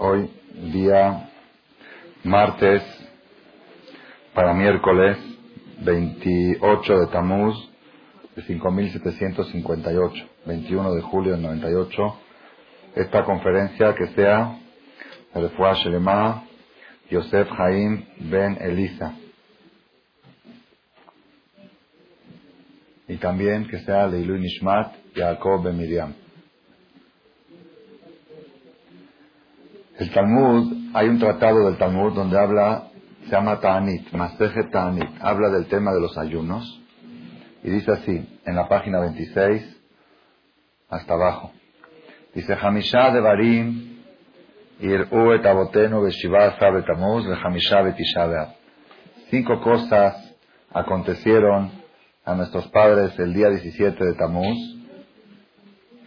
Hoy, día martes, para miércoles 28 de Tamuz de 5758, 21 de julio del 98. Esta conferencia que sea el Shelema Yosef Haim Ben Elisa. Y también que sea Leilu Nishmat Jacob Ben Miriam. El Talmud, hay un tratado del Talmud donde habla, se llama Ta'anit, Maseje Ta'anit, habla del tema de los ayunos y dice así, en la página 26 hasta abajo, dice Hamishah de Barim Ir'u et abotenu beshivaza betamuz Hamisha betisha Cinco cosas acontecieron a nuestros padres el día 17 de Tamuz,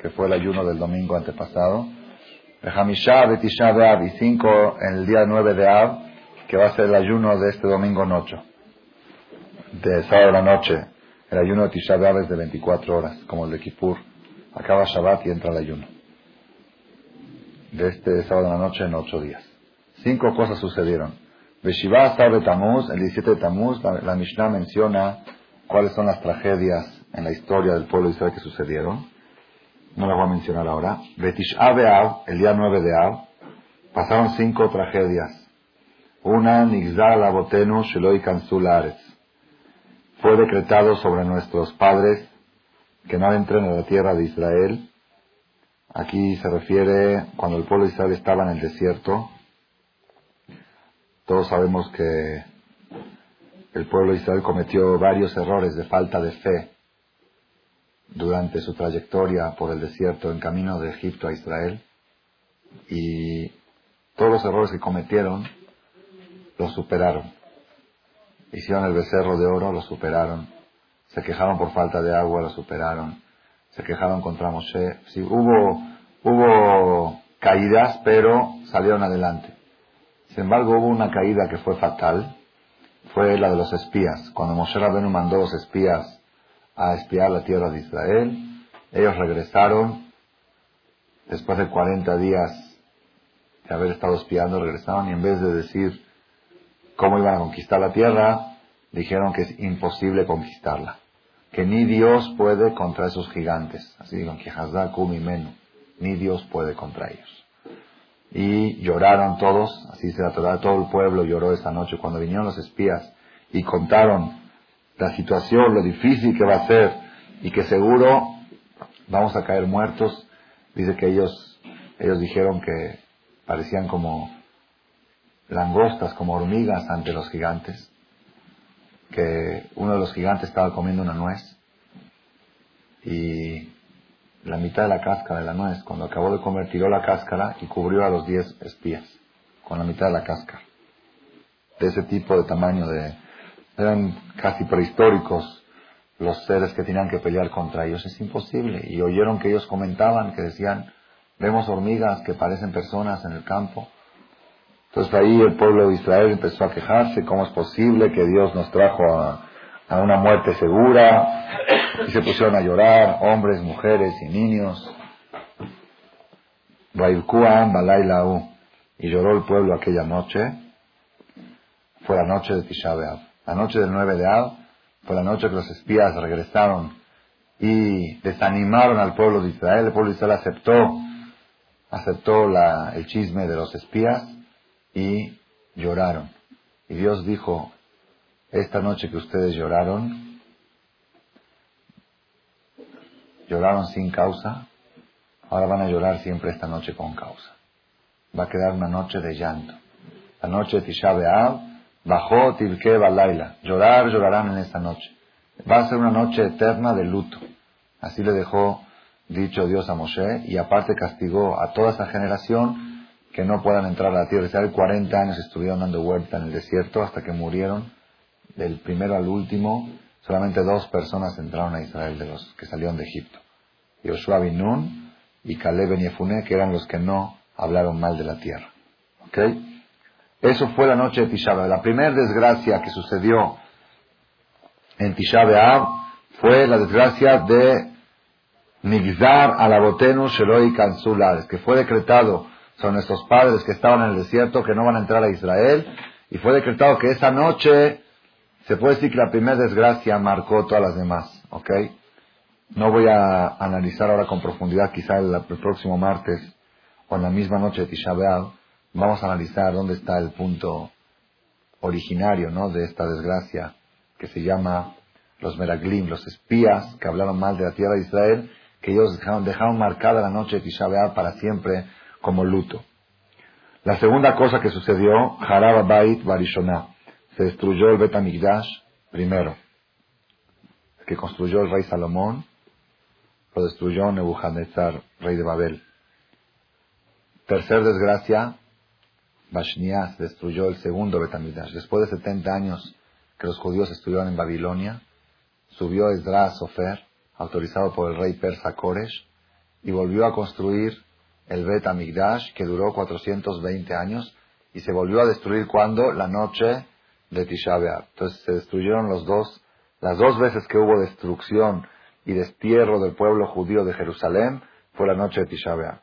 que fue el ayuno del domingo antepasado, Hamisha betisha y cinco en el día 9 de Ab, que va a ser el ayuno de este domingo noche, de sábado a la noche. El ayuno de Tisha es de 24 horas, como el de Kippur. Acaba Shabbat y entra el ayuno. De este sábado a la noche en ocho días. Cinco cosas sucedieron. Beshiva de Tamuz, el 17 de Tamuz, la, Mishnah menciona cuáles son las tragedias en la historia del pueblo de Israel que sucedieron. No las voy a mencionar ahora. Betish Av, el día 9 de Av, pasaron cinco tragedias. Una, Nigzar Labotenu Sheloi Kansul fue decretado sobre nuestros padres que no entren en la tierra de Israel. Aquí se refiere cuando el pueblo de Israel estaba en el desierto. Todos sabemos que el pueblo de Israel cometió varios errores de falta de fe durante su trayectoria por el desierto en camino de Egipto a Israel. Y todos los errores que cometieron los superaron. Hicieron el becerro de oro, lo superaron. Se quejaron por falta de agua, lo superaron. Se quejaron contra Moshe. Sí, hubo, hubo caídas, pero salieron adelante. Sin embargo, hubo una caída que fue fatal. Fue la de los espías. Cuando Moshe Rabenu mandó los espías a espiar la tierra de Israel, ellos regresaron. Después de 40 días de haber estado espiando, regresaron y en vez de decir, cómo iban a conquistar la tierra, dijeron que es imposible conquistarla, que ni Dios puede contra esos gigantes, así digan que Kum y Menu, ni Dios puede contra ellos. Y lloraron todos, así se la todo el pueblo lloró esa noche cuando vinieron los espías y contaron la situación, lo difícil que va a ser y que seguro vamos a caer muertos. Dice que ellos, ellos dijeron que parecían como langostas como hormigas ante los gigantes, que uno de los gigantes estaba comiendo una nuez y la mitad de la cáscara de la nuez, cuando acabó de comer, tiró la cáscara y cubrió a los diez espías con la mitad de la cáscara. De ese tipo de tamaño de... eran casi prehistóricos los seres que tenían que pelear contra ellos. Es imposible. Y oyeron que ellos comentaban, que decían, vemos hormigas que parecen personas en el campo entonces ahí el pueblo de Israel empezó a quejarse, ¿cómo es posible que Dios nos trajo a, una muerte segura? Y se pusieron a llorar, hombres, mujeres y niños. Y lloró el pueblo aquella noche. Fue la noche de Tisha. La noche del 9 de Av fue la noche que los espías regresaron y desanimaron al pueblo de Israel. El pueblo de Israel aceptó, aceptó el chisme de los espías y lloraron. Y Dios dijo, esta noche que ustedes lloraron, lloraron sin causa, ahora van a llorar siempre esta noche con causa. Va a quedar una noche de llanto. La noche de Tisha B'Av, bajó Tilke Balaila. Llorar, llorarán en esta noche. Va a ser una noche eterna de luto. Así le dejó dicho Dios a Moshe y aparte castigó a toda esa generación que no puedan entrar a la tierra Israel. 40 años estuvieron dando vuelta en el desierto hasta que murieron. Del primero al último, solamente dos personas entraron a Israel de los que salieron de Egipto. Yoshua bin Nun y Caleb ben Yefune, que eran los que no hablaron mal de la tierra. ¿Ok? Eso fue la noche de Tisha La primera desgracia que sucedió en Tisha fue la desgracia de Nigzar Alabotenu Sheloi Kansulares, que fue decretado son nuestros padres que estaban en el desierto, que no van a entrar a Israel, y fue decretado que esa noche, se puede decir que la primera desgracia marcó todas las demás, ¿ok? No voy a analizar ahora con profundidad, quizá el, próximo martes, o en la misma noche de Tisha vamos a analizar dónde está el punto originario, ¿no? De esta desgracia, que se llama los Meraglim, los espías que hablaron mal de la tierra de Israel, que ellos dejaron, dejaron marcada la noche de Tisha para siempre como luto. La segunda cosa que sucedió, Harab Bait Barishonah, se destruyó el Bet primero, que construyó el rey Salomón, lo destruyó Nebuchadnezzar, rey de Babel. Tercer desgracia, Bashniah se destruyó el segundo Betamigdash. Después de 70 años que los judíos estuvieron en Babilonia, subió Esdras Sofer, autorizado por el rey persa Koresh, y volvió a construir el Bet Amigdash, que duró 420 años, y se volvió a destruir cuando? La noche de Tisha. Entonces se destruyeron los dos, las dos veces que hubo destrucción y destierro del pueblo judío de Jerusalén, fue la noche de Tisha B'Av.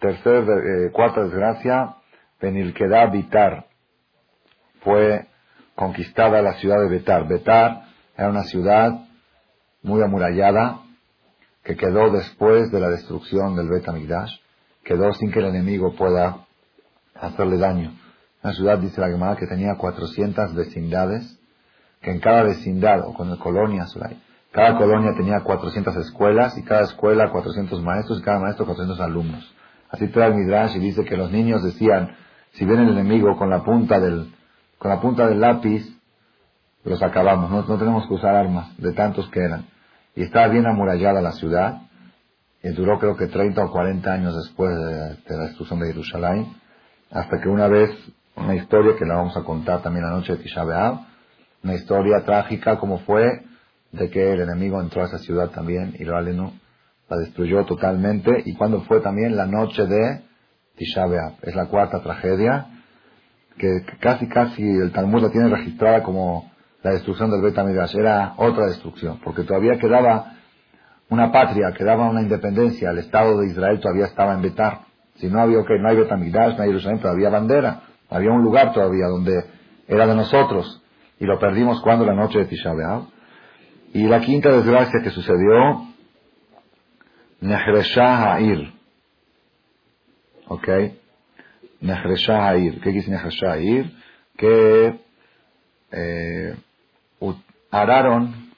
Tercer, eh, cuarta desgracia, Penilquedá Bitar. Fue conquistada la ciudad de Betar. Betar era una ciudad muy amurallada, que quedó después de la destrucción del Bet Amigdash, quedó sin que el enemigo pueda hacerle daño. Una ciudad, dice la Gemara, que tenía 400 vecindades, que en cada vecindad, o con colonias, cada colonia tenía 400 escuelas, y cada escuela 400 maestros, y cada maestro 400 alumnos. Así trae el Midrash y dice que los niños decían, si viene el enemigo con la punta del, con la punta del lápiz, los acabamos, no, no tenemos que usar armas, de tantos que eran. Y estaba bien amurallada la ciudad, y duró creo que 30 o 40 años después de, la destrucción de Jerusalén, hasta que una vez, una historia que la vamos a contar también la noche de Tisha una historia trágica como fue de que el enemigo entró a esa ciudad también y lo aleno la destruyó totalmente. Y cuando fue también la noche de Tisha. Es la cuarta tragedia que casi casi el Talmud la tiene registrada como la destrucción del Bet era otra destrucción, porque todavía quedaba una patria, quedaba una independencia, el Estado de Israel todavía estaba en Betar. Si no había, okay, no hay Bet no hay Jerusalén, todavía bandera, había un lugar todavía donde era de nosotros, y lo perdimos cuando la noche de Tisha. Y la quinta desgracia que sucedió, Nehreshah Ha'ir. ¿Ok? ¿Qué quiere decir? Que eh, araron,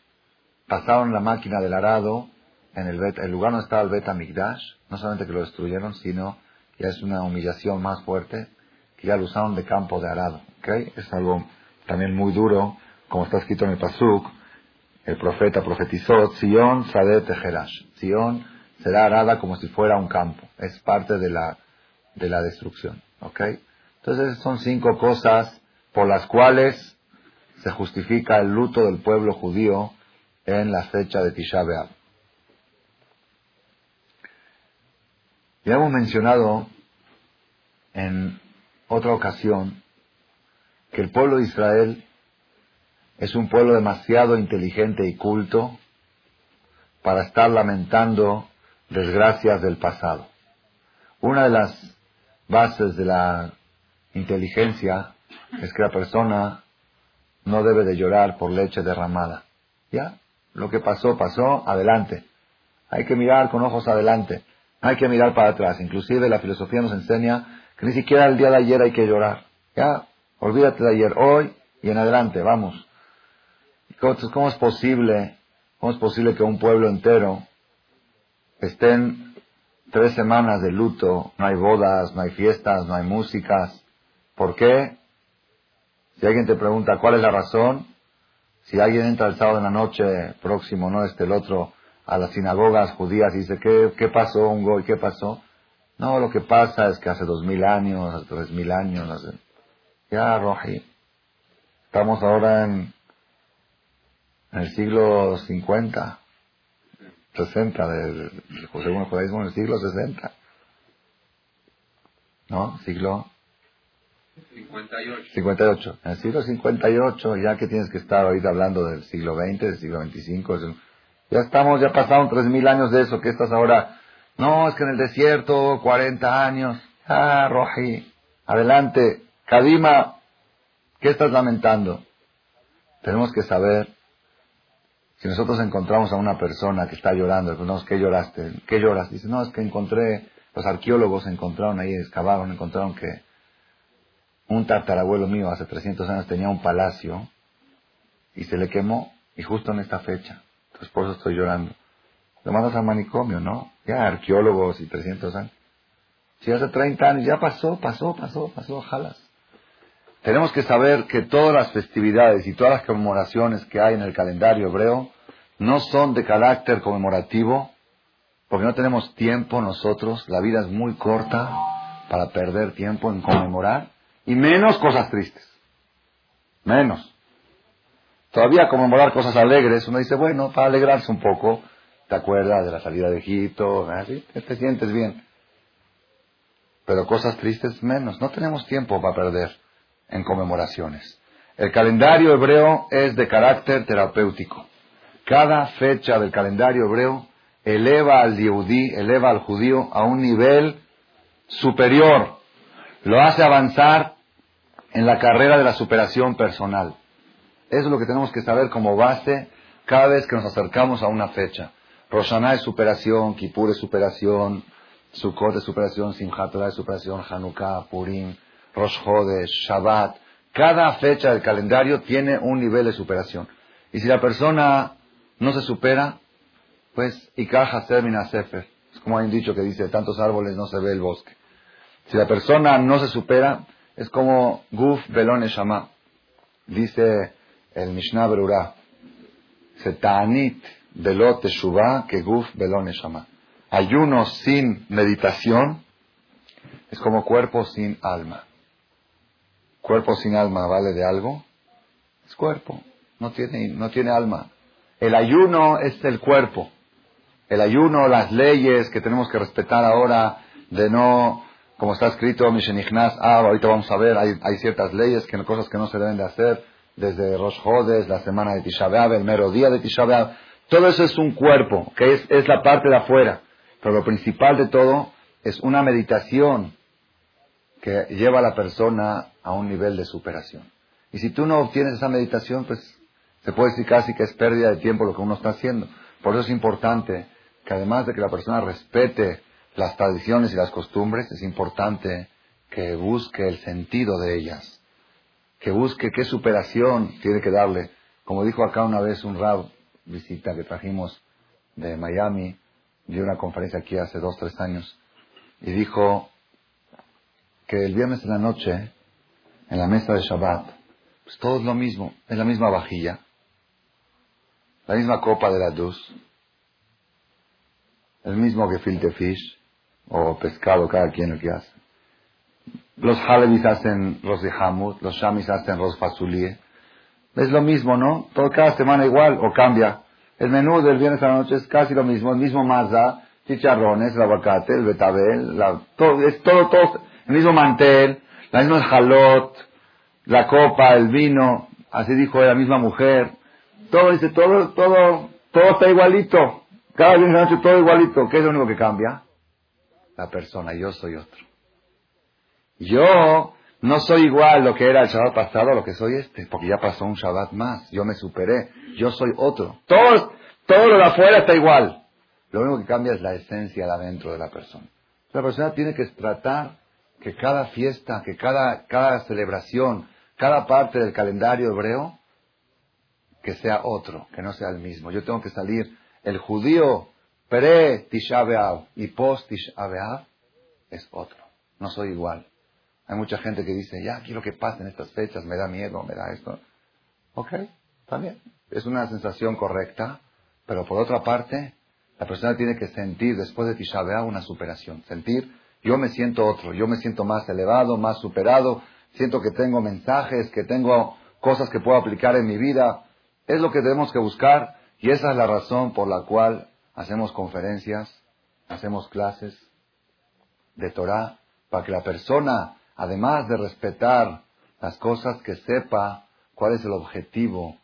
pasaron la máquina del arado en el, el lugar donde estaba el Bet Amigdash, no solamente que lo destruyeron, sino que es una humillación más fuerte, que ya lo usaron de campo de arado. ¿okay? Es algo también muy duro, como está escrito en el Pasuk, el profeta profetizó, Sion Sadet Tejerash. Sion será arada como si fuera un campo. Es parte de la, de la destrucción. ¿okay? Entonces son cinco cosas por las cuales se justifica el luto del pueblo judío en la fecha de Tisha B'Av. Ya hemos mencionado en otra ocasión que el pueblo de Israel es un pueblo demasiado inteligente y culto para estar lamentando desgracias del pasado. Una de las bases de la inteligencia es que la persona no debe de llorar por leche derramada. ¿Ya? Lo que pasó, pasó, adelante. Hay que mirar con ojos adelante. Hay que mirar para atrás. Inclusive la filosofía nos enseña que ni siquiera el día de ayer hay que llorar. ¿Ya? Olvídate de ayer, hoy y en adelante, vamos. ¿Cómo es posible, cómo es posible que un pueblo entero estén tres semanas de luto, no hay bodas, no hay fiestas, no hay músicas? ¿Por qué? Si alguien te pregunta cuál es la razón, si alguien entra el sábado en la noche próximo, no este, el otro, a las sinagogas judías y dice, ¿qué, qué pasó, un goy? ¿Qué pasó? No, lo que pasa es que hace dos mil años, hace tres mil años, ya, Roji, estamos ahora en, en el siglo 50, 60, del, según el judaísmo, en el siglo 60. ¿No? Siglo 58. 58. En el siglo 58, ya que tienes que estar ahorita hablando del siglo XX, del siglo XXV, ya estamos, ya pasaron 3.000 años de eso, que estás ahora, no, es que en el desierto, 40 años, Ah, Roji, adelante. Kadima, ¿qué estás lamentando? Tenemos que saber, si nosotros encontramos a una persona que está llorando, no, ¿qué lloraste? ¿Qué lloras? Dice, no, es que encontré, los arqueólogos encontraron ahí, excavaron, encontraron que un tatarabuelo mío hace 300 años tenía un palacio y se le quemó y justo en esta fecha. Entonces por eso estoy llorando. Lo mandas al manicomio, ¿no? Ya arqueólogos y 300 años. Si hace 30 años ya pasó, pasó, pasó, pasó, jalas. Tenemos que saber que todas las festividades y todas las conmemoraciones que hay en el calendario hebreo no son de carácter conmemorativo, porque no tenemos tiempo nosotros, la vida es muy corta para perder tiempo en conmemorar, y menos cosas tristes. Menos. Todavía conmemorar cosas alegres, uno dice, bueno, para alegrarse un poco, te acuerdas de la salida de Egipto, así, te sientes bien. Pero cosas tristes menos. No tenemos tiempo para perder en conmemoraciones. El calendario hebreo es de carácter terapéutico. Cada fecha del calendario hebreo eleva al eleva al judío a un nivel superior. Lo hace avanzar en la carrera de la superación personal. Eso es lo que tenemos que saber como base cada vez que nos acercamos a una fecha. Roshaná es superación, Kippur es superación, Sukkot es superación, Simchat es superación, Hanukkah, Purim, Rosh Shabbat. Cada fecha del calendario tiene un nivel de superación. Y si la persona no se supera, pues Ikah Termina Sefer. Es como hay un dicho que dice, tantos árboles no se ve el bosque. Si la persona no se supera, es como Guf Belon Shama. Dice el Mishnah Berurah, Belot Teshuvah que Guf Belon Shama. Ayuno sin meditación es como cuerpo sin alma. Cuerpo sin alma vale de algo. Es cuerpo, no tiene, no tiene alma. El ayuno es el cuerpo. El ayuno, las leyes que tenemos que respetar ahora de no, como está escrito, Mishenichnas, ah, ahorita vamos a ver, hay, hay ciertas leyes, que cosas que no se deben de hacer desde Rosh Hodes, la semana de Tisha el mero día de Tisha Todo eso es un cuerpo, que es, es la parte de afuera. Pero lo principal de todo es una meditación que lleva a la persona a un nivel de superación. Y si tú no obtienes esa meditación, pues se puede decir casi que es pérdida de tiempo lo que uno está haciendo. Por eso es importante que además de que la persona respete las tradiciones y las costumbres, es importante que busque el sentido de ellas que busque qué superación tiene que darle. Como dijo acá una vez un rab, visita que trajimos de Miami, dio una conferencia aquí hace dos, tres años, y dijo que el viernes en la noche, en la mesa de Shabbat, pues todo es lo mismo, es la misma vajilla, la misma copa de la luz, el mismo que filte fish, o pescado, cada quien lo que hace. Los Halevis hacen los de Hamut, los Shamis hacen los Fasulie. Es lo mismo, ¿no? Todo, cada semana igual o cambia. El menú del viernes a la noche es casi lo mismo, el mismo maza, chicharrones, el aguacate, el betabel, la, todo, es todo, todo, el mismo mantel, la misma jalot, la copa, el vino, así dijo la misma mujer. Todo dice, todo, todo, todo está igualito. Cada viernes noche todo igualito. ¿Qué es lo único que cambia? La persona, yo soy otro. Yo no soy igual lo que era el Shabbat pasado a lo que soy este, porque ya pasó un Shabbat más, yo me superé, yo soy otro. Todo, todo lo de afuera está igual. Lo único que cambia es la esencia de adentro de la persona. La persona tiene que tratar que cada fiesta, que cada, cada celebración, cada parte del calendario hebreo, que sea otro, que no sea el mismo. Yo tengo que salir, el judío pre-Tisha y post-Tisha es otro. No soy igual. Hay mucha gente que dice, ya quiero que pasen estas fechas, me da miedo, me da esto. Ok, bien. Es una sensación correcta, pero por otra parte, la persona tiene que sentir después de Tisha una superación. Sentir, yo me siento otro, yo me siento más elevado, más superado, siento que tengo mensajes, que tengo cosas que puedo aplicar en mi vida. Es lo que tenemos que buscar y esa es la razón por la cual hacemos conferencias, hacemos clases de Torah, para que la persona además de respetar las cosas, que sepa cuál es el objetivo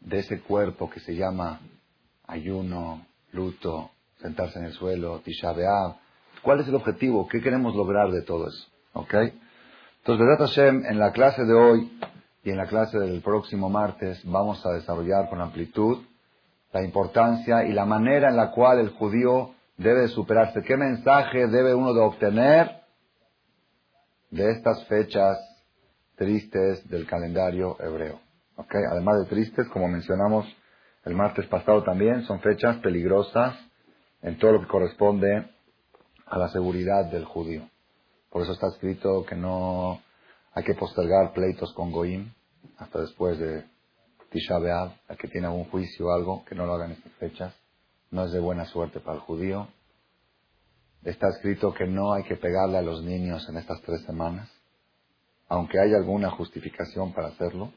de ese cuerpo que se llama ayuno, luto, sentarse en el suelo, tisha ¿Cuál es el objetivo? ¿Qué queremos lograr de todo eso? ¿Ok? Entonces, Vedat Hashem, en la clase de hoy y en la clase del próximo martes vamos a desarrollar con amplitud la importancia y la manera en la cual el judío debe superarse. ¿Qué mensaje debe uno de obtener de estas fechas tristes del calendario hebreo? ¿Ok? Además de tristes, como mencionamos el martes pasado también, son fechas peligrosas en todo lo que corresponde a la seguridad del judío. Por eso está escrito que no hay que postergar pleitos con Goim hasta después de Tisha B'Av, el que tiene algún juicio o algo, que no lo hagan estas fechas. No es de buena suerte para el judío. Está escrito que no hay que pegarle a los niños en estas tres semanas, aunque haya alguna justificación para hacerlo,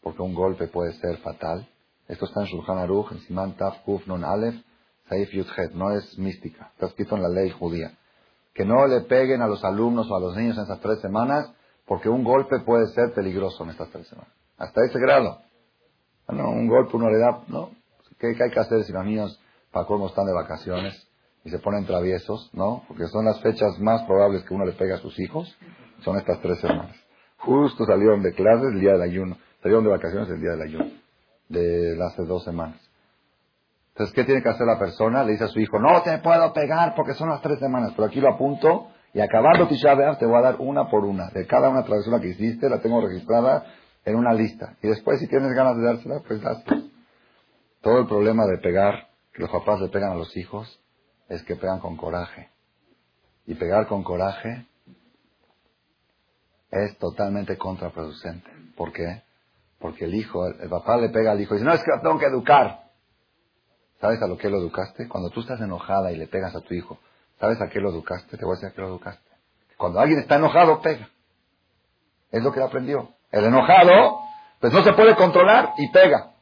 porque un golpe puede ser fatal. Esto está en Shulchan Aruch, en Siman Taf Kuf Nun Aleph, Saif Yudhet, no es mística, está escrito en la ley judía. Que no le peguen a los alumnos o a los niños en estas tres semanas, porque un golpe puede ser peligroso en estas tres semanas. Hasta ese grado. No, un golpe uno le da, ¿no? ¿Qué, hay que hacer si los niños, para cómo están de vacaciones y se ponen traviesos, ¿no? Porque son las fechas más probables que uno le pegue a sus hijos, son estas tres semanas. Justo salieron de clases el día del ayuno, salieron de vacaciones el día del ayuno, de hace dos semanas. Entonces, ¿qué tiene que hacer la persona? Le dice a su hijo, no te puedo pegar porque son las tres semanas, pero aquí lo apunto y acabando Tisha B'Av te voy a dar una por una. De cada una travesura que hiciste la tengo registrada en una lista. Y después, si tienes ganas de dársela, pues dásela. Todo el problema de pegar, que los papás le pegan a los hijos, es que pegan con coraje. Y pegar con coraje es totalmente contraproducente. ¿Por qué? Porque el hijo, el, papá le pega al hijo y dice, no, es que lo tengo que educar. ¿Sabes a lo que lo educaste? Cuando tú estás enojada y le pegas a tu hijo, ¿sabes a qué lo educaste? Te voy a decir a qué lo educaste. Cuando alguien está enojado, pega. Es lo que aprendió. El enojado, pues no se puede controlar y pega.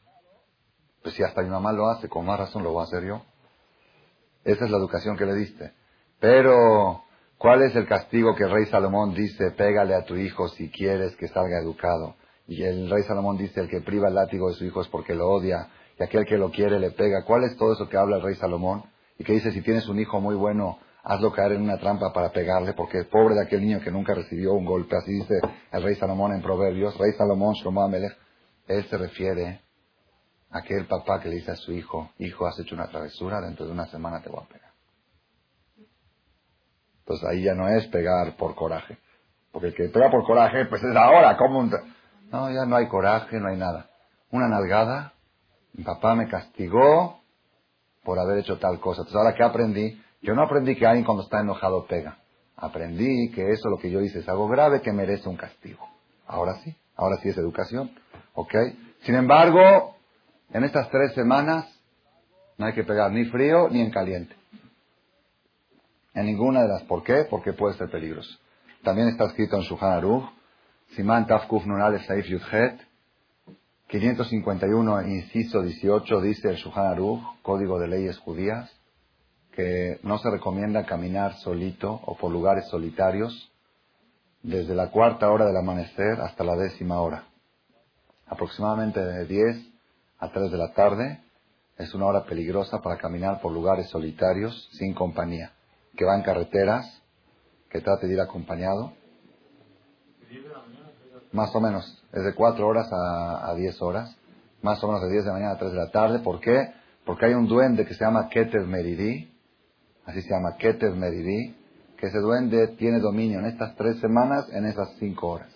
Pues si hasta mi mamá lo hace, con más razón lo voy a hacer yo. Esa es la educación que le diste. Pero, ¿cuál es el castigo que el rey Salomón dice? Pégale a tu hijo si quieres que salga educado. Y el rey Salomón dice, el que priva el látigo de su hijo es porque lo odia. Y aquel que lo quiere le pega. ¿Cuál es todo eso que habla el rey Salomón? Y que dice, si tienes un hijo muy bueno, hazlo caer en una trampa para pegarle, porque pobre de aquel niño que nunca recibió un golpe. Así dice el rey Salomón en Proverbios. Rey Salomón, Shlomo Amelech. Él se refiere a aquel papá que le dice a su hijo, hijo, has hecho una travesura, dentro de una semana te voy a pegar. Entonces ahí ya no es pegar por coraje. Porque el que pega por coraje, pues es ahora, como un... No, ya no hay coraje, no hay nada. Una nalgada, mi papá me castigó por haber hecho tal cosa. Entonces ahora que aprendí, yo no aprendí que alguien cuando está enojado pega. Aprendí que eso lo que yo hice es algo grave que merece un castigo. Ahora sí, ahora sí es educación. ¿Ok? Sin embargo, en estas tres semanas no hay que pegar ni frío ni en caliente. En ninguna de las. ¿Por qué? Porque puede ser peligroso. También está escrito en Shuhan Aruch, Siman Tafkuf Nunal Saif Yudhet, 551, inciso 18, dice el Shuhan Aruch, Código de Leyes Judías, que no se recomienda caminar solito o por lugares solitarios desde la cuarta hora del amanecer hasta la décima hora. Aproximadamente de 10 a 3 de la tarde es una hora peligrosa para caminar por lugares solitarios sin compañía. Que va en carreteras, que trate de ir acompañado. Más o menos, es de 4 horas a, a 10 horas. Más o menos de 10 de la mañana a 3 de la tarde. ¿Por qué? Porque hay un duende que se llama Keter Meridi, así se llama Keter Meridi, que ese duende tiene dominio en estas tres semanas, en esas cinco horas.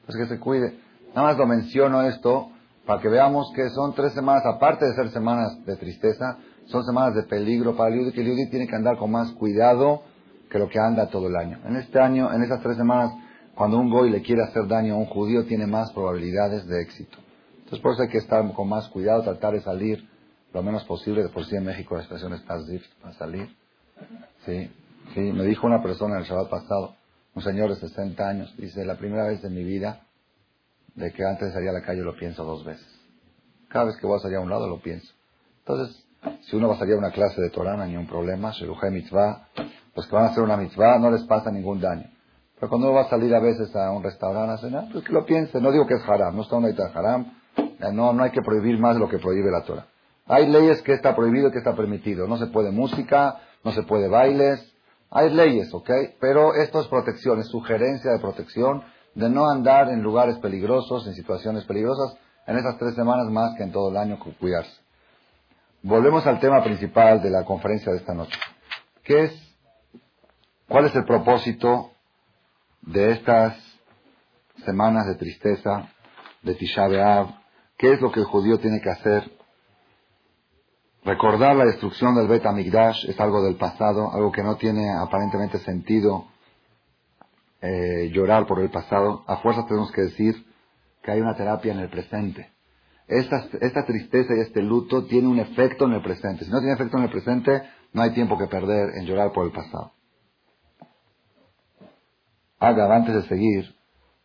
Entonces que se cuide. Nada más lo menciono esto para que veamos que son tres semanas, aparte de ser semanas de tristeza, son semanas de peligro para el Yudí, que el Yudí tiene que andar con más cuidado que lo que anda todo el año. En este año, en esas tres semanas, cuando un goy le quiere hacer daño a un judío, tiene más probabilidades de éxito. Entonces por eso hay que estar con más cuidado, tratar de salir lo menos posible. De por sí en México la expresión es para salir Sí, sí, me dijo una persona el Shabbat pasado, un señor de 60 años, dice, la primera vez de mi vida, de que antes de salir a la calle lo pienso dos veces. Cada vez que voy a salir a un lado lo pienso. Entonces, si uno va a salir a una clase de Torah, no hay ningún problema, Sheruhe mitzvah, los que van a hacer una mitzvah no les pasa ningún daño. Pero cuando uno va a salir a veces a un restaurante a cenar, pues que lo piense. No digo que es haram, no está una de haram. No, no hay que prohibir más de lo que prohíbe la Torah. Hay leyes que está prohibido y que está permitido. No se puede música, no se puede bailes, Hay leyes, ¿ok? Pero esto es protección, es sugerencia de protección de no andar en lugares peligrosos, en situaciones peligrosas, en esas tres semanas más que en todo el año cuidarse. Volvemos al tema principal de la conferencia de esta noche. ¿Qué es, cuál es el propósito de estas semanas de tristeza, de Tisha B'Av? ¿Qué es lo que el judío tiene que hacer? Recordar la destrucción del Bet Amigdash es algo del pasado, algo que no tiene aparentemente sentido eh, llorar por el pasado. A fuerza tenemos que decir que hay una terapia en el presente. Esta, esta tristeza y este luto tiene un efecto en el presente. Si no tiene efecto en el presente, no hay tiempo que perder en llorar por el pasado. Haga, antes de seguir,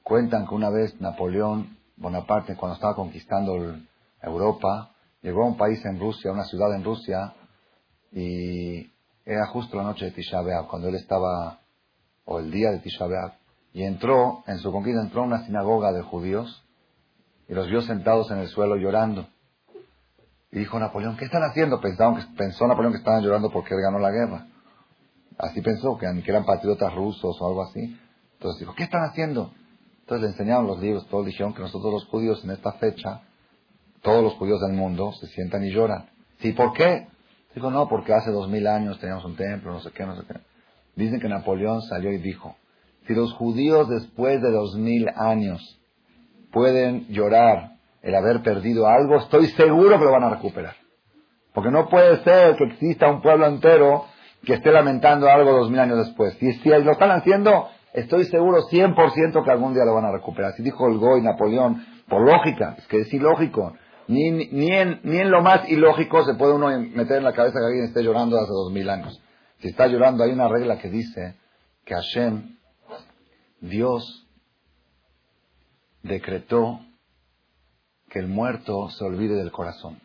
cuentan que una vez Napoleón Bonaparte, cuando estaba conquistando Europa, llegó a un país en Rusia, una ciudad en Rusia, y era justo la noche de Tisha B'Av, cuando él estaba, o el día de Tisha B'Av, y entró, en su conquista entró a una sinagoga de judíos, y los vio sentados en el suelo llorando. Y dijo Napoleón, ¿qué están haciendo? Pensó Napoleón que estaban llorando porque él ganó la guerra. Así pensó, que, que eran patriotas rusos o algo así. Entonces dijo, ¿qué están haciendo? Entonces le enseñaron los libros, todos dijeron que nosotros los judíos en esta fecha, todos los judíos del mundo se sientan y lloran. ¿Sí? ¿Por qué? Dijo, no, porque hace dos mil años teníamos un templo, no sé qué, no sé qué. Dicen que Napoleón salió y dijo, si los judíos después de dos mil años pueden llorar el haber perdido algo, estoy seguro que lo van a recuperar. Porque no puede ser que exista un pueblo entero que esté lamentando algo dos mil años después. Si, si lo están haciendo, estoy seguro 100% que algún día lo van a recuperar. Si dijo el Goy Napoleón, por lógica, es que es ilógico. Ni, ni, en, ni en lo más ilógico se puede uno meter en la cabeza que alguien esté llorando hace dos mil años. Si está llorando, hay una regla que dice que Hashem, Dios, decretó que el muerto se olvide del corazón.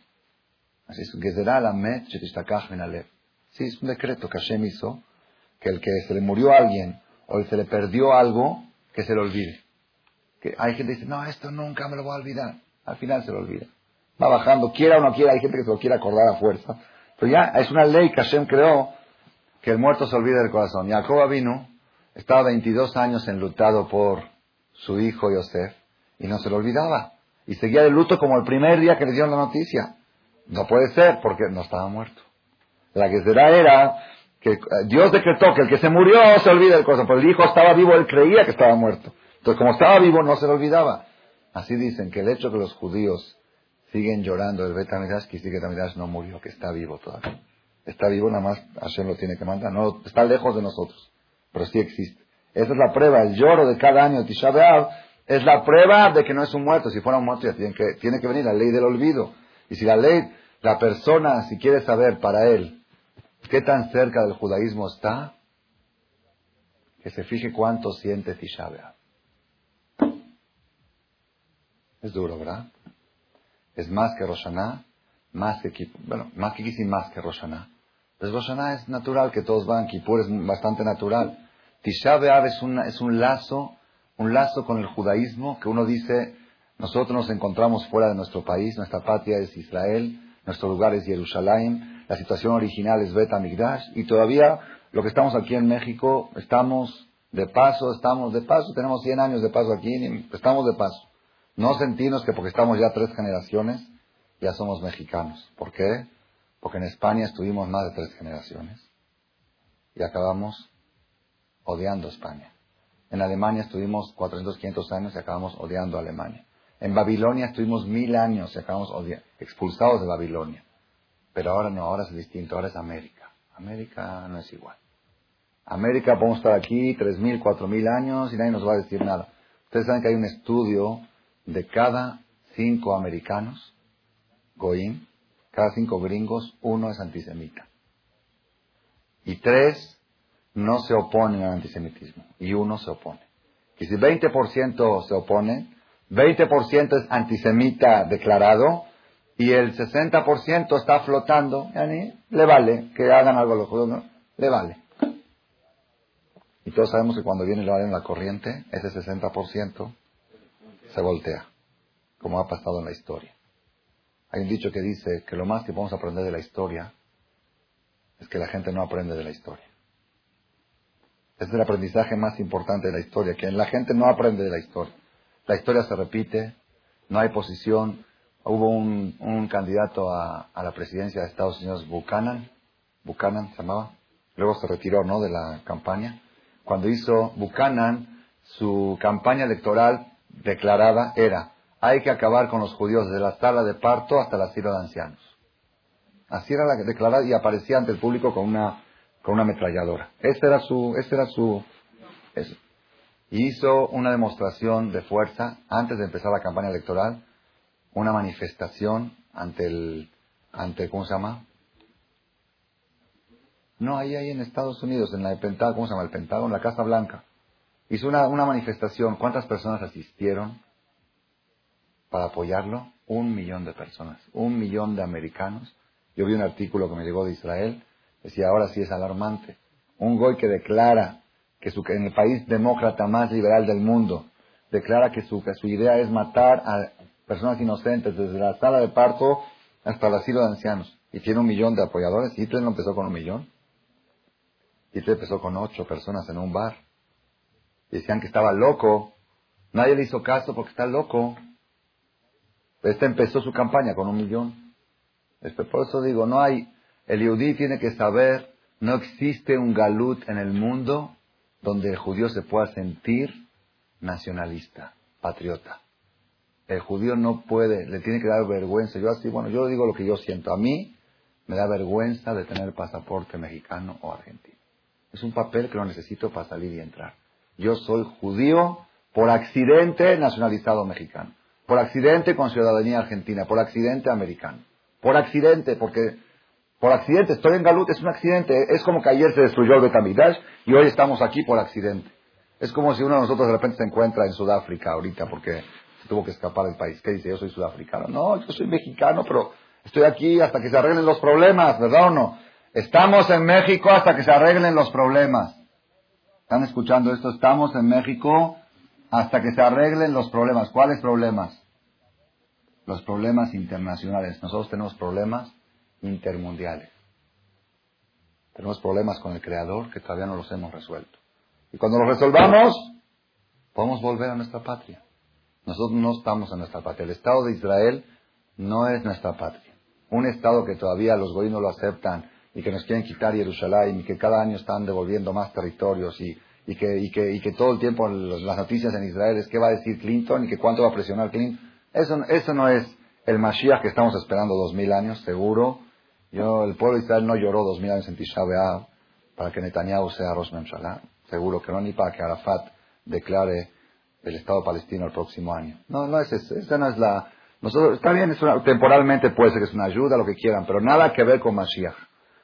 Así es, Sí, es un decreto que Hashem hizo, que el que se le murió a alguien o se le perdió algo, que se le olvide. Que hay gente que dice, no, esto nunca me lo voy a olvidar. Al final se lo olvida. Va bajando, quiera o no quiera, hay gente que se lo quiere acordar a fuerza. Pero ya es una ley que Hashem creó, que el muerto se olvide del corazón. Jacob vino, estaba 22 años enlutado por su hijo Yosef, y no se lo olvidaba. Y seguía de luto como el primer día que le dieron la noticia. No puede ser porque no estaba muerto. La que será era que eh, Dios decretó que el que se murió se olvida del corazón, pero el hijo estaba vivo, él creía que estaba muerto. Entonces, como estaba vivo, no se lo olvidaba. Así dicen que el hecho que los judíos siguen llorando el Betamidash, que sigue Betamidash no murió, que está vivo todavía. Está vivo, nada más Hashem lo tiene que mandar. No, está lejos de nosotros, pero sí existe. Esa es la prueba, el lloro de cada año de Tisha B'Av es la prueba de que no es un muerto. Si fuera un muerto ya tiene que, tiene que venir la ley del olvido. Y si la ley, la persona, si quiere saber para él qué tan cerca del judaísmo está, que se fije cuánto siente Tisha Es duro, ¿verdad? Es más que Roshaná, más que bueno, más que y más que Roshaná. Pues Roshaná es natural que todos van, Kippur es bastante natural. Tisha es, una, es un lazo un lazo con el judaísmo que uno dice, nosotros nos encontramos fuera de nuestro país, nuestra patria es Israel, nuestro lugar es Jerusalén, la situación original es Bet Amigdash, y todavía lo que estamos aquí en México, estamos de paso, estamos de paso, tenemos 100 años de paso aquí, estamos de paso. No sentimos que porque estamos ya tres generaciones, ya somos mexicanos. ¿Por qué? Porque en España estuvimos más de tres generaciones y acabamos odiando España. En Alemania estuvimos 400, 500 años y acabamos odiando a Alemania. En Babilonia estuvimos mil años y acabamos expulsados de Babilonia. Pero ahora no, ahora es distinto, ahora es América. América no es igual. América podemos estar aquí tres mil, cuatro mil años y nadie nos va a decir nada. Ustedes saben que hay un estudio de cada cinco americanos, Goim, cada cinco gringos, uno es antisemita. Y tres no se oponen al antisemitismo y uno se opone. Y si 20% se opone, 20% es antisemita declarado y el 60% está flotando, le vale que hagan algo a los judíos, le vale. Y todos sabemos que cuando viene el en la corriente, ese 60% se voltea, como ha pasado en la historia. Hay un dicho que dice que lo más que podemos aprender de la historia es que la gente no aprende de la historia. Ese es el aprendizaje más importante de la historia, que la gente no aprende de la historia. La historia se repite, no hay posición. Hubo un, un candidato a, a, la presidencia de Estados Unidos, Buchanan, Buchanan se llamaba, luego se retiró ¿no? de la campaña. Cuando hizo Buchanan, su campaña electoral declarada era, hay que acabar con los judíos desde la sala de parto hasta la asilo de ancianos. Así era la que declaraba y aparecía ante el público con una, con una ametralladora. Ese era su, ese era su, eso. Hizo una demostración de fuerza antes de empezar la campaña electoral, una manifestación ante el, ante, ¿cómo se llama? No, ahí, ahí en Estados Unidos, en la Pentágono, ¿cómo se llama? El Pentágono, en la Casa Blanca. Hizo una, una manifestación. ¿Cuántas personas asistieron para apoyarlo? Un millón de personas. Un millón de americanos. Yo vi un artículo que me llegó de Israel. Decía, ahora sí es alarmante. Un goy que declara que, su, en el país demócrata más liberal del mundo, declara que su, que su idea es matar a personas inocentes desde la sala de parto hasta el asilo de ancianos. Y tiene un millón de apoyadores. Hitler no empezó con un millón. Hitler empezó con ocho personas en un bar. Decían que estaba loco. Nadie le hizo caso porque está loco. Este empezó su campaña con un millón. Este, por eso digo, no hay, el yudí tiene que saber, no existe un galut en el mundo donde el judío se pueda sentir nacionalista, patriota. El judío no puede, le tiene que dar vergüenza. Yo así, bueno, yo digo lo que yo siento. A mí me da vergüenza de tener pasaporte mexicano o argentino. Es un papel que lo necesito para salir y entrar. Yo soy judío por accidente nacionalizado mexicano. Por accidente con ciudadanía argentina. Por accidente americano. Por accidente, porque por accidente estoy en Galut, es un accidente. Es como que ayer se destruyó el Betamidash y hoy estamos aquí por accidente. Es como si uno de nosotros de repente se encuentra en Sudáfrica ahorita porque se tuvo que escapar del país. ¿Qué dice? Yo soy sudafricano. No, yo soy mexicano, pero estoy aquí hasta que se arreglen los problemas, ¿verdad o no? Estamos en México hasta que se arreglen los problemas. ¿Están escuchando esto? Estamos en México hasta que se arreglen los problemas. ¿Cuáles problemas? Los problemas internacionales. Nosotros tenemos problemas intermundiales. Tenemos problemas con el Creador que todavía no los hemos resuelto. Y cuando los resolvamos, podemos volver a nuestra patria. Nosotros no estamos en nuestra patria. El Estado de Israel no es nuestra patria. Un Estado que todavía los gobiernos no lo aceptan y que nos quieren quitar Jerusalén y que cada año están devolviendo más territorios y, y, que, y, que, y que todo el tiempo las noticias en Israel es qué va a decir Clinton y que cuánto va a presionar Clinton. Eso, eso no es el Mashiach que estamos esperando dos mil años, seguro. Yo, el pueblo de Israel no lloró dos mil años en Tisha B'Av para que Netanyahu sea Rosh Memshalah. Seguro que no, ni para que Arafat declare el Estado palestino el próximo año. No, no es eso. Esa no es la... Nosotros, está bien, es una, temporalmente puede ser que es una ayuda, lo que quieran, pero nada que ver con Mashiach.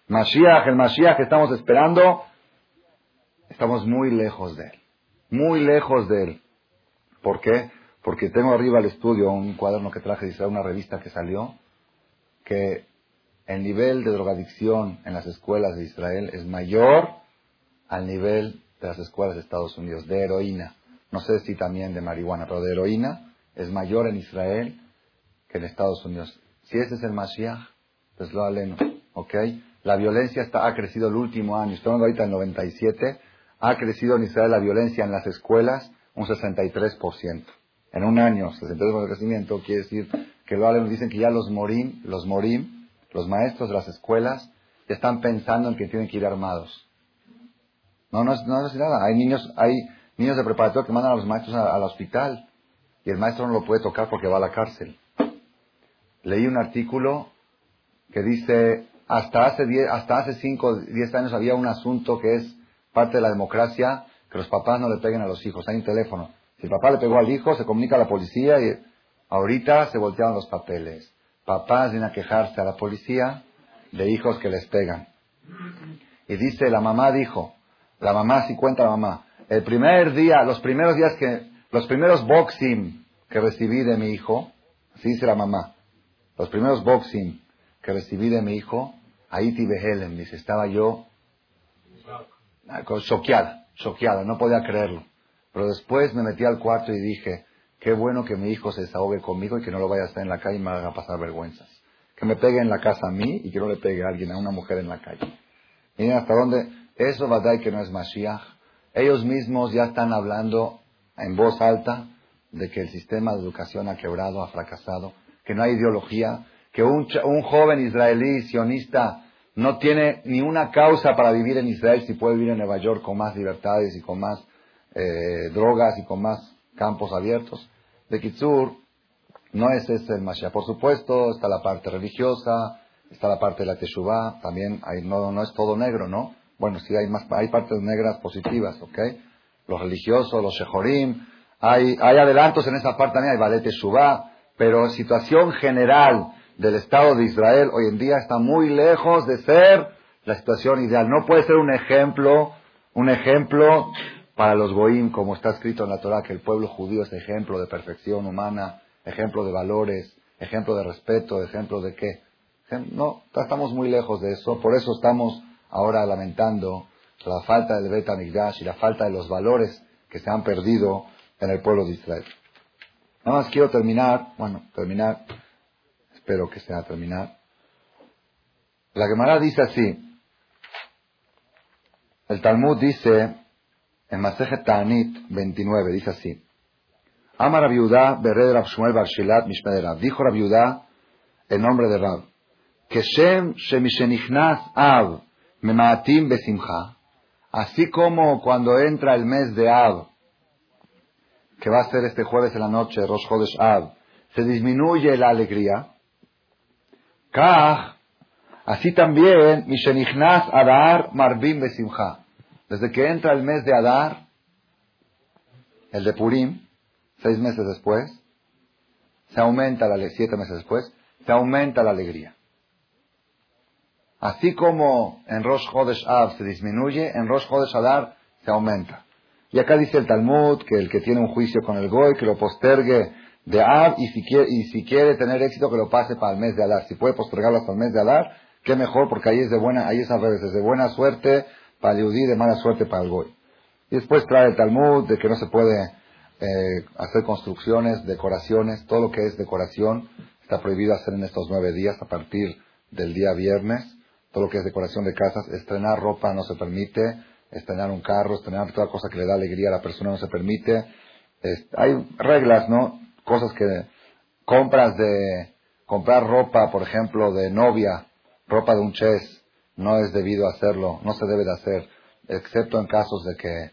Mashiach, el Mashiach que estamos esperando, estamos muy lejos de él. Muy lejos de él. ¿Por qué? Porque tengo arriba al estudio un cuaderno que traje de una revista que salió, que el nivel de drogadicción en las escuelas de Israel es mayor al nivel de las escuelas de Estados Unidos, de heroína. No sé si también de marihuana, pero de heroína es mayor en Israel que en Estados Unidos. Si ese es el Mashiach, pues lo aleno, ¿ok? La violencia está, ha crecido el último año, hablando ahorita del 97, ha crecido en Israel la violencia en las escuelas un 63%. En un año, 63% de crecimiento, quiere decir que lo dicen que ya los morim, los morim, los maestros de las escuelas, ya están pensando en que tienen que ir armados. No, no es, no nada. Hay niños, hay niños de preparatoria que mandan a los maestros al hospital y el maestro no lo puede tocar porque va a la cárcel. Leí un artículo que dice hasta hace, diez, hasta hace 5, 10 años había un asunto que es parte de la democracia, que los papás no le peguen a los hijos. Hay un teléfono. Si el papá le pegó al hijo, se comunica a la policía y ahorita se voltearon los papeles. Papás vienen a quejarse a la policía de hijos que les pegan. Y dice, la mamá dijo, la mamá sí cuenta la mamá, el primer día, los primeros días que, los primeros boxing que recibí de mi hijo, así dice la mamá, los primeros boxing que recibí de mi hijo, ahí Helen, dice, estaba yo choqueada, choqueada, no podía creerlo. Pero después me metí al cuarto y dije, qué bueno que mi hijo se desahogue conmigo y que no lo vaya a estar en la calle y me haga pasar vergüenzas. Que me pegue en la casa a mí y que no le pegue a alguien, a una mujer en la calle. Miren hasta dónde, eso va a dar que no es Mashiach. ellos mismos ya están hablando en voz alta de que el sistema de educación ha quebrado, ha fracasado, que no hay ideología, que un, un joven israelí sionista no tiene ni una causa para vivir en Israel si puede vivir en Nueva York con más libertades y con más eh, drogas y con más campos abiertos. De Kitsur, no es ese el Mashiach. Por supuesto, está la parte religiosa, está la parte de la Teshuvah, también hay, no, no es todo negro, ¿no? Bueno, sí hay, más, hay partes negras positivas, ¿ok? Los religiosos, los Shehorim, hay, hay adelantos en esa parte también, hay Ballet Teshuvah, pero situación general del Estado de Israel hoy en día está muy lejos de ser la situación ideal. No puede ser un ejemplo, un ejemplo para los goim, como está escrito en la Torah, que el pueblo judío es ejemplo de perfección humana, ejemplo de valores, ejemplo de respeto, ejemplo de qué. No, estamos muy lejos de eso, por eso estamos ahora lamentando la falta del Bet y la falta de los valores que se han perdido en el pueblo de Israel. Nada más quiero terminar, bueno, terminar espero que sea terminar. La Gemara dice así. El Talmud dice, en Masejet Ta'anit 29, dice así. Ama Rabiudá, Bered Rab Shmuel Barshilat Mishmederav. Dijo Rabiudá el nombre de Rab. Que Shem Shemishenichnas Av Memaatim Besimcha. Así como cuando entra el mes de Av, que va a ser este jueves en la noche, Rosh Chodesh Av, se disminuye la alegría así también, Mishenichnas Adar Marbim Besimcha. Desde que entra el mes de Adar, el de Purim, seis meses después, se aumenta la siete meses después, se aumenta la alegría. Así como en Rosh Chodesh Av se disminuye, en Rosh Chodesh Adar se aumenta. Y acá dice el Talmud que el que tiene un juicio con el Goy, que lo postergue de Ab y si, quiere, y si quiere tener éxito que lo pase para el mes de Adar. Si puede postergarlo hasta el mes de Adar, qué mejor porque ahí es de buena, ahí es al es de buena suerte para el Yudí, de mala suerte para el Goy. Y después trae el Talmud de que no se puede eh, hacer construcciones, decoraciones, todo lo que es decoración está prohibido hacer en estos nueve días a partir del día viernes. Todo lo que es decoración de casas, estrenar ropa no se permite, estrenar un carro, estrenar toda cosa que le da alegría a la persona no se permite. hay reglas, ¿no? Cosas que compras de comprar ropa, por ejemplo, de novia, ropa de un ches, no es debido hacerlo, no se debe de hacer, excepto en casos de que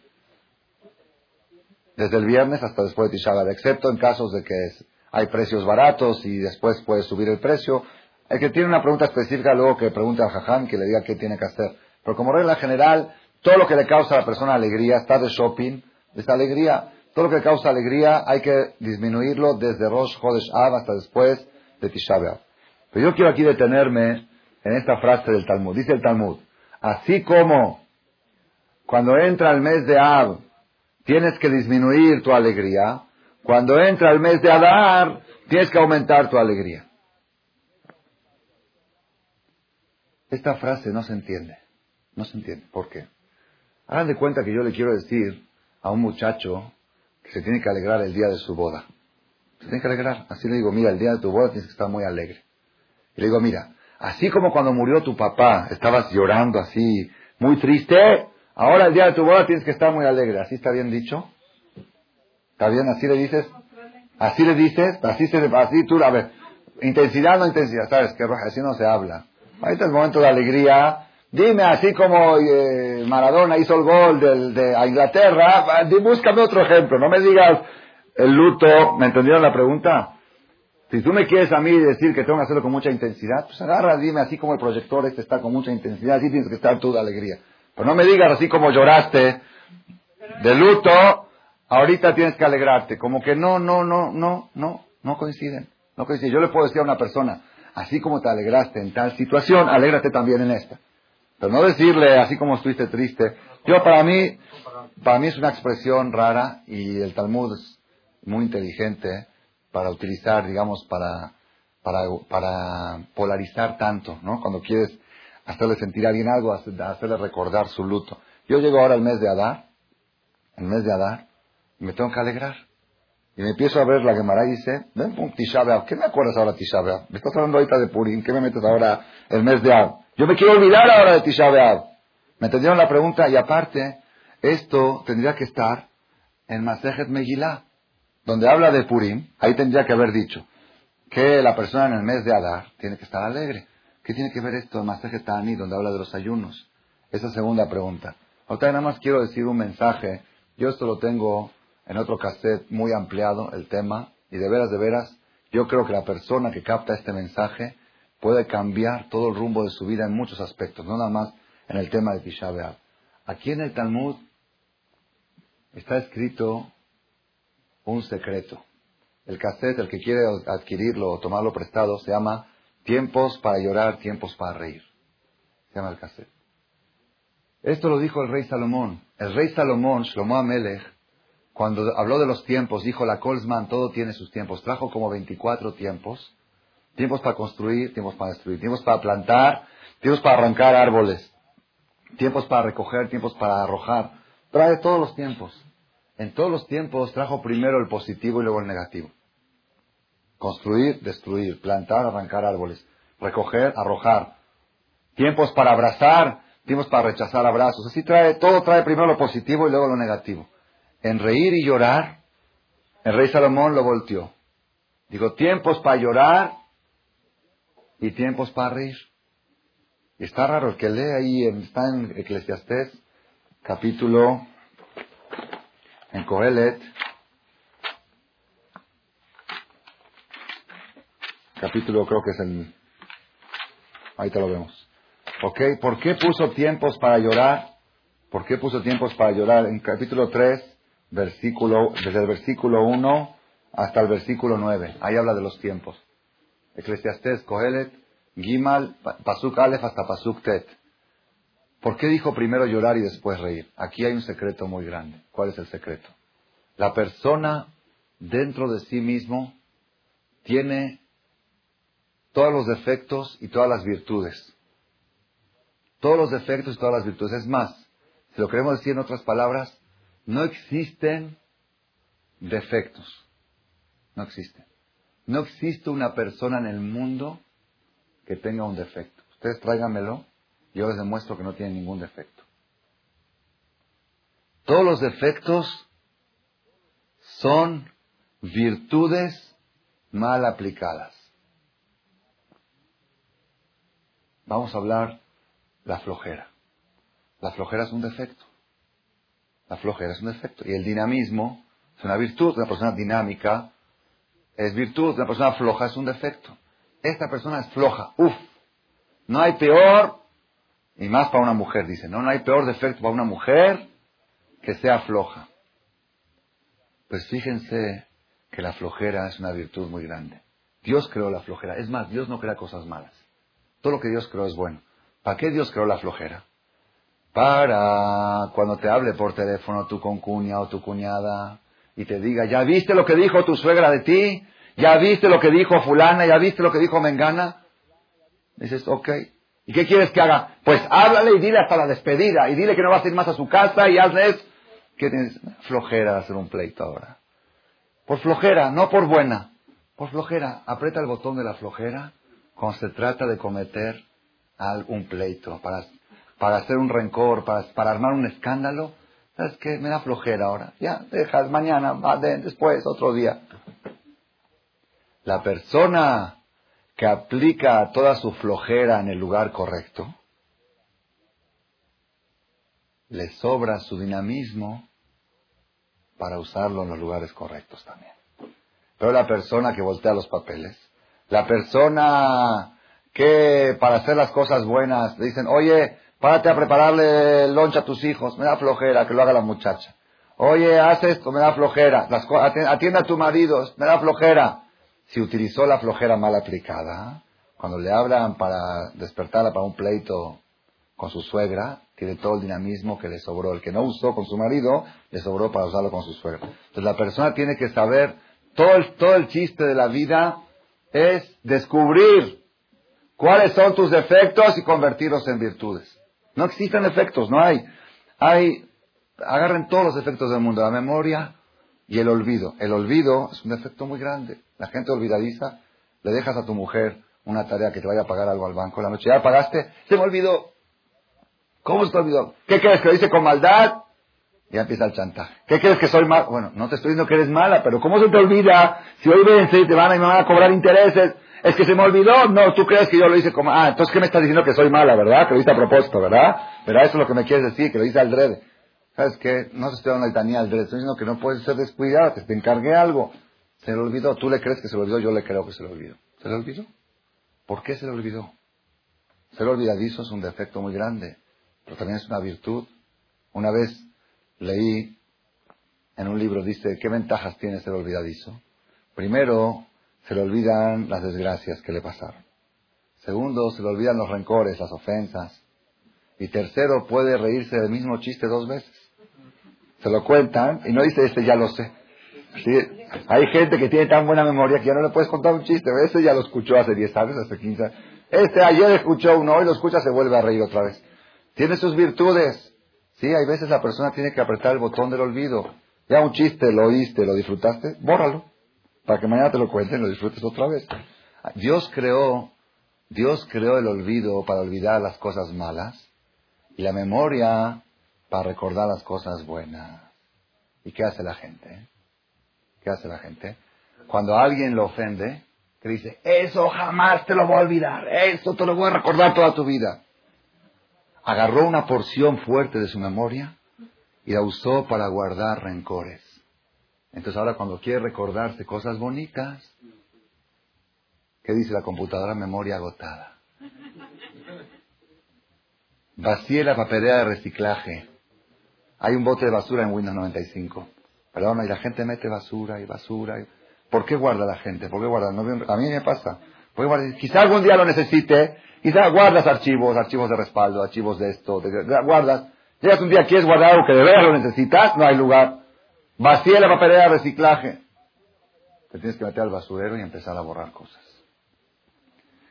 desde el viernes hasta después de Tisha excepto en casos de que hay precios baratos y después puede subir el precio. El que tiene una pregunta específica, luego que pregunte al jajam, que le diga qué tiene que hacer. Pero como regla general, todo lo que le causa a la persona alegría, está de shopping, esta alegría, todo lo que causa alegría hay que disminuirlo desde Rosh Chodesh Av hasta después de Tisha B'Av. Pero yo quiero aquí detenerme en esta frase del Talmud. Dice el Talmud, así como cuando entra el mes de Av tienes que disminuir tu alegría, cuando entra el mes de Adar tienes que aumentar tu alegría. Esta frase no se entiende. No se entiende. ¿Por qué? Hagan de cuenta que yo le quiero decir a un muchacho se tiene que alegrar el día de su boda. Se tiene que alegrar. Así le digo, mira, el día de tu boda tienes que estar muy alegre. Y le digo, mira, así como cuando murió tu papá, estabas llorando así, muy triste, ahora el día de tu boda tienes que estar muy alegre. ¿Así está bien dicho? ¿Está bien? ¿Así le dices? ¿Así le dices? Así se, así tú, a ver, intensidad no intensidad, ¿sabes? Que así no se habla. Ahorita es momento de alegría, Dime, así como eh, Maradona hizo el gol de, a Inglaterra, búscame otro ejemplo. No me digas el luto. ¿Me entendieron la pregunta? Si tú me quieres a mí decir que tengo que hacerlo con mucha intensidad, pues agarra, dime, así como el proyector este está con mucha intensidad, así tienes que estar tú de alegría. Pero no me digas así como lloraste de luto, ahorita tienes que alegrarte. Como que no, no, no, no, no, no coinciden. No coinciden. Yo le puedo decir a una persona, así como te alegraste en tal situación, alégrate también en esta. Pero no decirle así como estuviste triste. Yo para mí, para mí es una expresión rara y el Talmud es muy inteligente para utilizar, digamos, para, para, para polarizar tanto, ¿no? Cuando quieres hacerle sentir a alguien algo, hacerle recordar su luto. Yo llego ahora al mes de Adar, el mes de Adar, y me tengo que alegrar. Y me empiezo a ver la Gemara y dice, ven un Tisha ¿Qué me acuerdas ahora Tisha Me estás hablando ahorita de Purim, ¿qué me metes ahora el mes de Adar? Yo me quiero olvidar ahora de Tisha B'Av. ¿Me entendieron la pregunta? Y aparte, Esto tendría que estar en Masejet Megillah, donde habla de Purim. Ahí tendría que haber dicho que la persona en el mes de Adar tiene que estar alegre. ¿Qué tiene que ver esto en Masejet Tani, donde habla de los ayunos? Esa segunda pregunta. Ahorita nada más quiero decir un mensaje. Yo esto lo tengo en otro cassette muy ampliado, el tema, y de veras, de veras, yo creo que la persona que capta este mensaje puede cambiar todo el rumbo de su vida en muchos aspectos, no nada más en el tema de Tisha B'Av. Aquí en el Talmud está escrito un secreto. El cassette, el que quiere adquirirlo o tomarlo prestado, se llama Tiempos para llorar, tiempos para reír. Se llama el cassette. Esto lo dijo el rey Salomón. El rey Salomón, Shlomo Amelech, cuando habló de los tiempos, dijo la Colsman, todo tiene sus tiempos. Trajo como 24 tiempos. Tiempos para construir, tiempos para destruir, tiempos para plantar, tiempos para arrancar árboles, tiempos para recoger, tiempos para arrojar. Trae todos los tiempos. En todos los tiempos trajo primero el positivo y luego el negativo. Construir, destruir, plantar, arrancar árboles, recoger, arrojar. Tiempos para abrazar, tiempos para rechazar abrazos. Así trae, todo trae primero lo positivo y luego lo negativo en reír y llorar, el rey Salomón lo volteó. Digo, tiempos para llorar y tiempos para reír. Está raro, el que lee ahí, está en Eclesiastés, capítulo, en Coelet, capítulo creo que es el, ahí te lo vemos. ¿Ok? ¿Por qué puso tiempos para llorar? ¿Por qué puso tiempos para llorar? En capítulo 3, versículo, desde el versículo 1 hasta el versículo 9. Ahí habla de los tiempos. Eclesiastés, Kohelet, Gimal, Pasuk Aleph hasta Pasuk Tet. ¿Por qué dijo primero llorar y después reír? Aquí hay un secreto muy grande. ¿Cuál es el secreto? La persona dentro de sí mismo tiene todos los defectos y todas las virtudes. Todos los defectos y todas las virtudes. Es más, si lo queremos decir en otras palabras, no existen defectos. No existen. No existe una persona en el mundo que tenga un defecto. Ustedes tráiganmelo yo les demuestro que no tiene ningún defecto. Todos los defectos son virtudes mal aplicadas. Vamos a hablar la flojera. La flojera es un defecto. La flojera es un defecto. Y el dinamismo es una virtud. Una persona dinámica es virtud. Una persona floja es un defecto. Esta persona es floja. Uf. No hay peor, y más para una mujer, dice, no, no hay peor defecto para una mujer que sea floja. Pues fíjense que la flojera es una virtud muy grande. Dios creó la flojera. Es más, Dios no crea cosas malas. Todo lo que Dios creó es bueno. ¿Para qué Dios creó la flojera? para cuando te hable por teléfono tu concuña o tu cuñada y te diga, ¿ya viste lo que dijo tu suegra de ti? ¿Ya viste lo que dijo fulana? ¿Ya viste lo que dijo Mengana? Dices, ok. ¿Y qué quieres que haga? Pues háblale y dile hasta la despedida y dile que no vas a ir más a su casa y hazle ¿Qué tienes? Flojera hacer un pleito ahora. Por flojera, no por buena. Por flojera. Aprieta el botón de la flojera cuando se trata de cometer algún pleito para para hacer un rencor, para, para armar un escándalo, ¿sabes qué? Me da flojera ahora. Ya, dejas mañana, después, otro día. La persona que aplica toda su flojera en el lugar correcto, le sobra su dinamismo para usarlo en los lugares correctos también. Pero la persona que voltea los papeles, la persona que para hacer las cosas buenas le dicen, oye, Párate a prepararle loncha a tus hijos. Me da flojera que lo haga la muchacha. Oye, haz esto, me da flojera. Las, atiende a tu marido, me da flojera. Si utilizó la flojera mal aplicada, cuando le hablan para despertarla para un pleito con su suegra, tiene todo el dinamismo que le sobró. El que no usó con su marido, le sobró para usarlo con su suegra. Entonces la persona tiene que saber, todo el, todo el chiste de la vida es descubrir cuáles son tus defectos y convertirlos en virtudes. No existen efectos, no hay. Hay, agarren todos los efectos del mundo, la memoria y el olvido. El olvido es un efecto muy grande. La gente olvidadiza, le dejas a tu mujer una tarea que te vaya a pagar algo al banco la noche, ya pagaste, se me olvidó. ¿Cómo se te olvidó? ¿Qué crees que lo dice con maldad? Ya empieza el chantaje. ¿Qué crees que soy mal? Bueno, no te estoy diciendo que eres mala, pero ¿cómo se te olvida? Si hoy vence y te van a, y me van a cobrar intereses, es que se me olvidó. No, tú crees que yo lo hice como, ah, entonces ¿qué me estás diciendo que soy mala, verdad? Que lo hice a propósito, ¿verdad? Pero eso es lo que me quieres decir, que lo hice al drede. ¿Sabes qué? No se estoy dando la litanía al drede, estoy diciendo que no puedes ser descuidada, que te encargué algo. Se le olvidó. Tú le crees que se le olvidó, yo le creo que se le olvidó. ¿Se le olvidó? ¿Por qué se le olvidó? Ser olvidadizo es un defecto muy grande, pero también es una virtud. Una vez leí en un libro, dice, ¿qué ventajas tiene ser olvidadizo? Primero, se le olvidan las desgracias que le pasaron. Segundo, se le olvidan los rencores, las ofensas. Y tercero, puede reírse del mismo chiste dos veces. Se lo cuentan y no dice, este ya lo sé. Hay gente que tiene tan buena memoria que ya no le puedes contar un chiste. Ese ya lo escuchó hace 10 años, hace 15 años. Este ayer escuchó uno, hoy lo escucha, se vuelve a reír otra vez. Tiene sus virtudes. Sí, hay veces la persona tiene que apretar el botón del olvido. Ya un chiste, lo oíste, lo disfrutaste, bórralo. Para que mañana te lo cuenten y lo disfrutes otra vez. Dios creó, Dios creó el olvido para olvidar las cosas malas y la memoria para recordar las cosas buenas. ¿Y qué hace la gente? ¿Qué hace la gente? Cuando alguien lo ofende, te dice, eso jamás te lo voy a olvidar, eso te lo voy a recordar toda tu vida. Agarró una porción fuerte de su memoria y la usó para guardar rencores. Entonces ahora cuando quiere recordarse cosas bonitas, ¿qué dice la computadora? Memoria agotada. Vacíe la papelera de reciclaje. Hay un bote de basura en Windows 95. Perdón, y la gente mete basura y basura. ¿Por qué guarda la gente? ¿Por qué guarda? a mí me pasa. Quizá algún día lo necesite. Quizá guardas archivos, archivos de respaldo, archivos de esto. guardas. Llegas un día, quieres guardar algo que de verdad lo necesitas, no hay lugar. Vacía la papelera de reciclaje. Te tienes que meter al basurero y empezar a borrar cosas.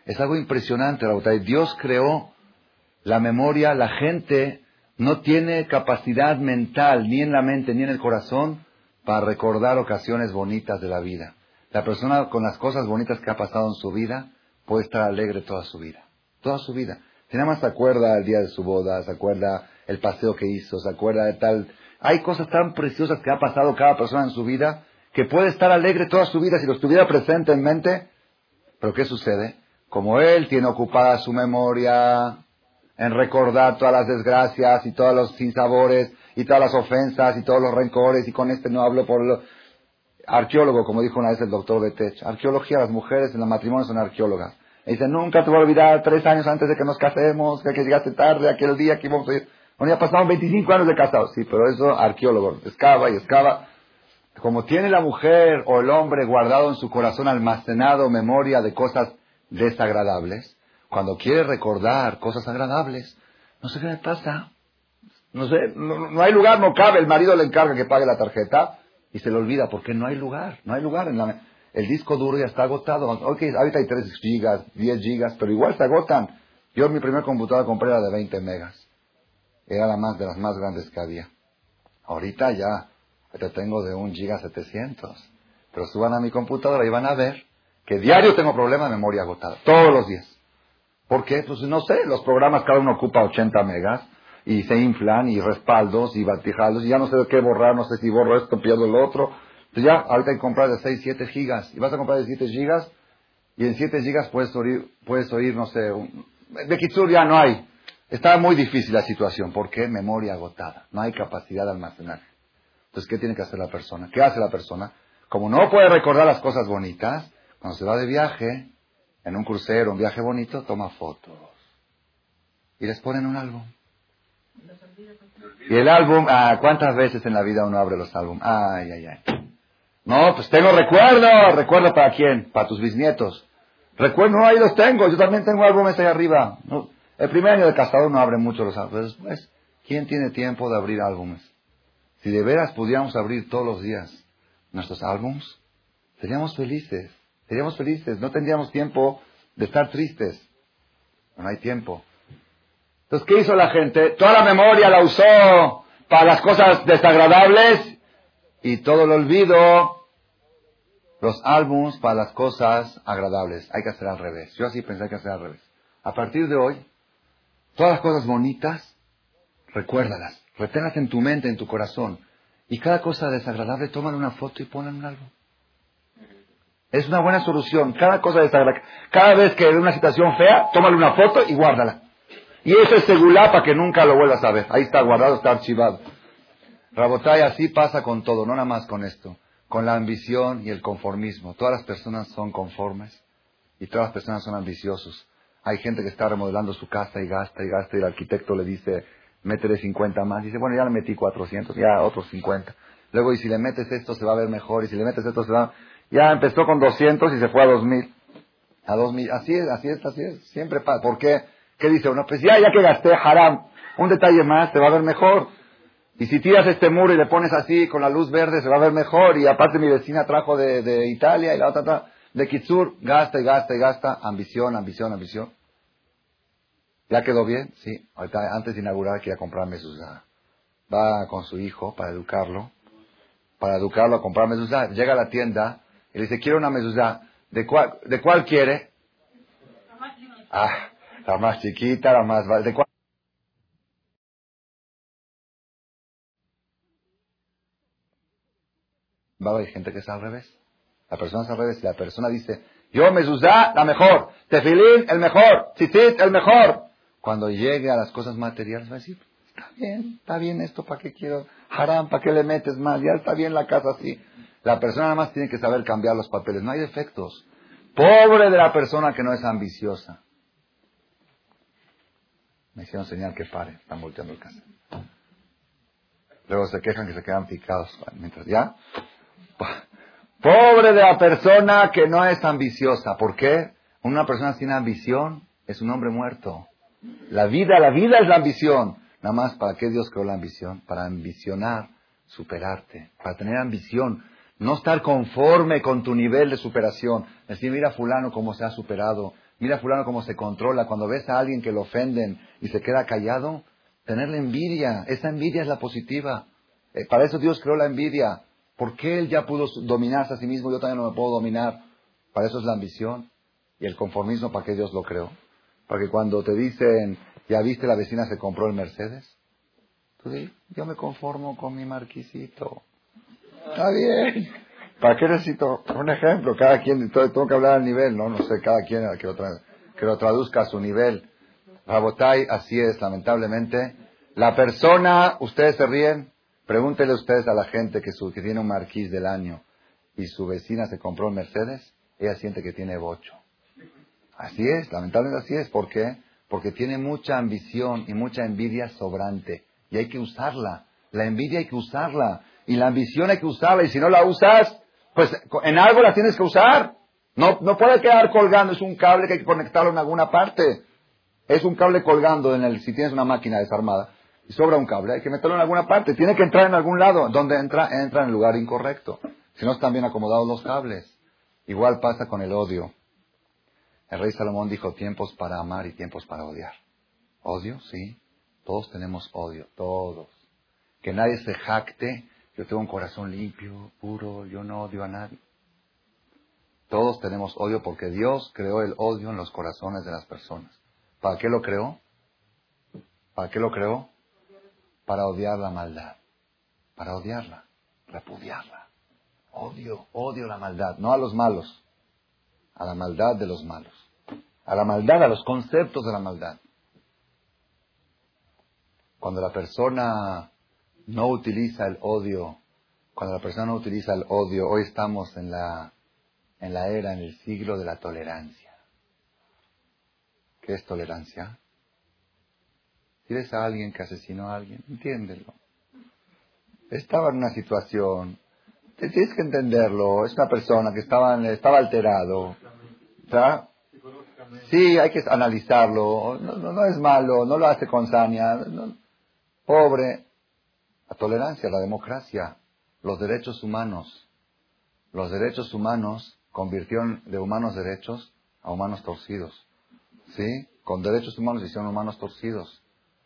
Es algo impresionante, Raúl. Dios creó la memoria, la gente no tiene capacidad mental, ni en la mente, ni en el corazón, para recordar ocasiones bonitas de la vida. La persona con las cosas bonitas que ha pasado en su vida puede estar alegre toda su vida. Toda su vida. Si nada más se acuerda el día de su boda, se acuerda el paseo que hizo, se acuerda de tal. Hay cosas tan preciosas que ha pasado cada persona en su vida que puede estar alegre toda su vida si lo estuviera presente en mente. Pero ¿qué sucede? Como él tiene ocupada su memoria en recordar todas las desgracias y todos los sinsabores y todas las ofensas y todos los rencores y con este no hablo por lo... Arqueólogo, como dijo una vez el doctor de Tech. Arqueología, las mujeres en los matrimonios son arqueólogas. Dice, nunca te voy a olvidar, tres años antes de que nos casemos, que, llegaste tarde, aquel día que íbamos a ir. Bueno, ya pasaron 25 años de casados. Sí, pero eso, arqueólogo, excava y excava. Como tiene la mujer o el hombre guardado en su corazón almacenado memoria de cosas desagradables, cuando quiere recordar cosas agradables, no sé qué le pasa. No sé, no, hay lugar, no cabe. El marido le encarga que pague la tarjeta y se le olvida porque no hay lugar. No hay lugar en la. El disco duro ya está agotado. Ok, ahorita hay 3 gigas, 10 gigas, pero igual se agotan. Yo en mi primer computadora compré la de 20 megas. Era la más de las más grandes que había. Ahorita ya, te tengo de 1 giga 700. Pero suban a mi computadora y van a ver que diario tengo problemas de memoria agotada. Todos los días. ¿Por qué? Pues no sé, los programas cada uno ocupa 80 megas y se inflan y respaldos y batijalos y ya no sé de qué borrar, no sé si borro esto, pierdo el otro. Entonces ya ahorita hay que comprar de 6, 7 gigas y vas a comprar de 7 gigas y en 7 gigas puedes oír, puedes oír no sé, de Kitsur ya no hay. Está muy difícil la situación. ¿Por qué? Memoria agotada. No hay capacidad de almacenar. Entonces, ¿qué tiene que hacer la persona? ¿Qué hace la persona? Como no puede recordar las cosas bonitas, cuando se va de viaje, en un crucero, un viaje bonito, toma fotos. Y les ponen un álbum. Y el álbum, ah, ¿cuántas veces en la vida uno abre los álbumes? Ay, ay, ay. No, pues tengo recuerdo. ¿Recuerdo para quién? Para tus bisnietos. Recuerdo, no, ahí los tengo. Yo también tengo álbumes ahí arriba. El primer año de casado no abre mucho los álbumes. Después, ¿quién tiene tiempo de abrir álbumes? Si de veras pudiéramos abrir todos los días nuestros álbumes, seríamos felices. Seríamos felices, no tendríamos tiempo de estar tristes. No hay tiempo. Entonces, ¿qué hizo la gente? Toda la memoria la usó para las cosas desagradables y todo lo olvido, los álbums para las cosas agradables. Hay que hacer al revés. Yo así pensé que hacer al revés. A partir de hoy, todas las cosas bonitas, recuérdalas. Reténlas en tu mente, en tu corazón. Y cada cosa desagradable, toman una foto y ponen un álbum. Es una buena solución. Cada cosa desagradable. Cada vez que ve una situación fea, tómale una foto y guárdala. Y ese es segulá para que nunca lo vuelvas a ver. Ahí está guardado, está archivado. Rabotay, así pasa con todo, no nada más con esto. Con la ambición y el conformismo. Todas las personas son conformes y todas las personas son ambiciosos. Hay gente que está remodelando su casa y gasta y gasta y el arquitecto le dice, métele 50 más. Dice, bueno, ya le metí 400, ya otros 50. Luego, y si le metes esto se va a ver mejor, y si le metes esto se va... Ya empezó con 200 y se fue a 2000. A 2000. Así es, así es, así es. Siempre pasa. ¿Por qué? ¿Qué dice uno? Pues ya, ya que gasté haram, un detalle más, te va a ver mejor. Y si tiras este muro y le pones así con la luz verde, se va a ver mejor. Y aparte mi vecina trajo de, de Italia y la otra, de Kitsur, gasta y gasta y gasta. Ambición, ambición, ambición. ¿Ya quedó bien? Sí. Ahorita, antes de inaugurar, quería comprarme sus... Va con su hijo para educarlo. Para educarlo a comprarme sus... Llega a la tienda y le dice, quiero una mezuzá. ¿De cuál, ¿De cuál quiere? Ah, la más chiquita, la más... ¿De cuál? Va a haber gente que es al revés. La persona es al revés. La persona dice, yo mezuzá, la mejor. Tefilín, el mejor. Tzitzit, el mejor. Cuando llegue a las cosas materiales va a decir, está bien, está bien esto, ¿para qué quiero? Haram, ¿para qué le metes más? Ya está bien la casa así. La persona nada más tiene que saber cambiar los papeles. No hay defectos. Pobre de la persona que no es ambiciosa. Me hicieron señal que pare. Están volteando el casa. Luego se quejan que se quedan picados. Mientras ya. Pobre de la persona que no es ambiciosa. ¿Por qué? Una persona sin ambición es un hombre muerto. La vida, la vida es la ambición. Nada más, ¿para qué Dios creó la ambición? Para ambicionar, superarte, para tener ambición. No estar conforme con tu nivel de superación. Decir, mira fulano cómo se ha superado. Mira fulano cómo se controla. Cuando ves a alguien que lo ofenden y se queda callado, tenerle envidia. Esa envidia es la positiva. Eh, para eso Dios creó la envidia. ¿Por qué Él ya pudo dominarse a sí mismo? Yo también no me puedo dominar. Para eso es la ambición. Y el conformismo, ¿para qué Dios lo creó? Para que cuando te dicen, ya viste la vecina se compró el Mercedes. Tú dices, yo me conformo con mi marquisito. Está bien. ¿Para qué necesito un ejemplo? Cada quien, tengo que hablar al nivel, ¿no? No sé, cada quien que lo, que lo traduzca a su nivel. Rabotai, así es, lamentablemente. La persona, ustedes se ríen, pregúntenle ustedes a la gente que, su, que tiene un marquís del año y su vecina se compró un Mercedes, ella siente que tiene bocho. Así es, lamentablemente así es. ¿Por qué? Porque tiene mucha ambición y mucha envidia sobrante. Y hay que usarla. La envidia hay que usarla. Y la ambición hay que usarla. Y si no la usas, pues en algo la tienes que usar. No, no puede quedar colgando. Es un cable que hay que conectarlo en alguna parte. Es un cable colgando en el, si tienes una máquina desarmada y sobra un cable, hay que meterlo en alguna parte. Tiene que entrar en algún lado. Donde entra, entra en el lugar incorrecto. Si no están bien acomodados los cables. Igual pasa con el odio. El rey Salomón dijo tiempos para amar y tiempos para odiar. ¿Odio? Sí. Todos tenemos odio. Todos. Que nadie se jacte yo tengo un corazón limpio, puro, yo no odio a nadie. Todos tenemos odio porque Dios creó el odio en los corazones de las personas. ¿Para qué lo creó? ¿Para qué lo creó? Para odiar la maldad. Para odiarla, repudiarla. Odio, odio la maldad, no a los malos, a la maldad de los malos. A la maldad, a los conceptos de la maldad. Cuando la persona no utiliza el odio, cuando la persona no utiliza el odio, hoy estamos en la, en la era, en el siglo de la tolerancia. ¿Qué es tolerancia? Si ves a alguien que asesinó a alguien, entiéndelo. Estaba en una situación, tienes que entenderlo, es una persona que estaba, estaba alterado. Sí, hay que analizarlo, no, no, es malo, no lo hace con saña, pobre, la tolerancia, la democracia, los derechos humanos. Los derechos humanos convirtieron de humanos derechos a humanos torcidos. ¿Sí? Con derechos humanos hicieron humanos torcidos.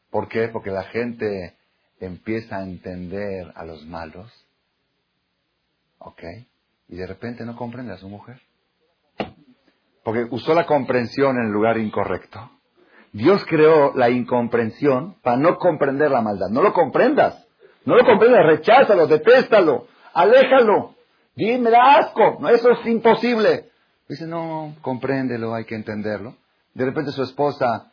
¿Por qué? Porque la gente empieza a entender a los malos. ¿Ok? Y de repente no comprende a su mujer. Porque usó la comprensión en el lugar incorrecto. Dios creó la incomprensión para no comprender la maldad. No lo comprendas. No lo comprendas, recházalo, detéstalo, aléjalo. Dime, da asco. No, eso es imposible. Dice, no, compréndelo, hay que entenderlo. De repente su esposa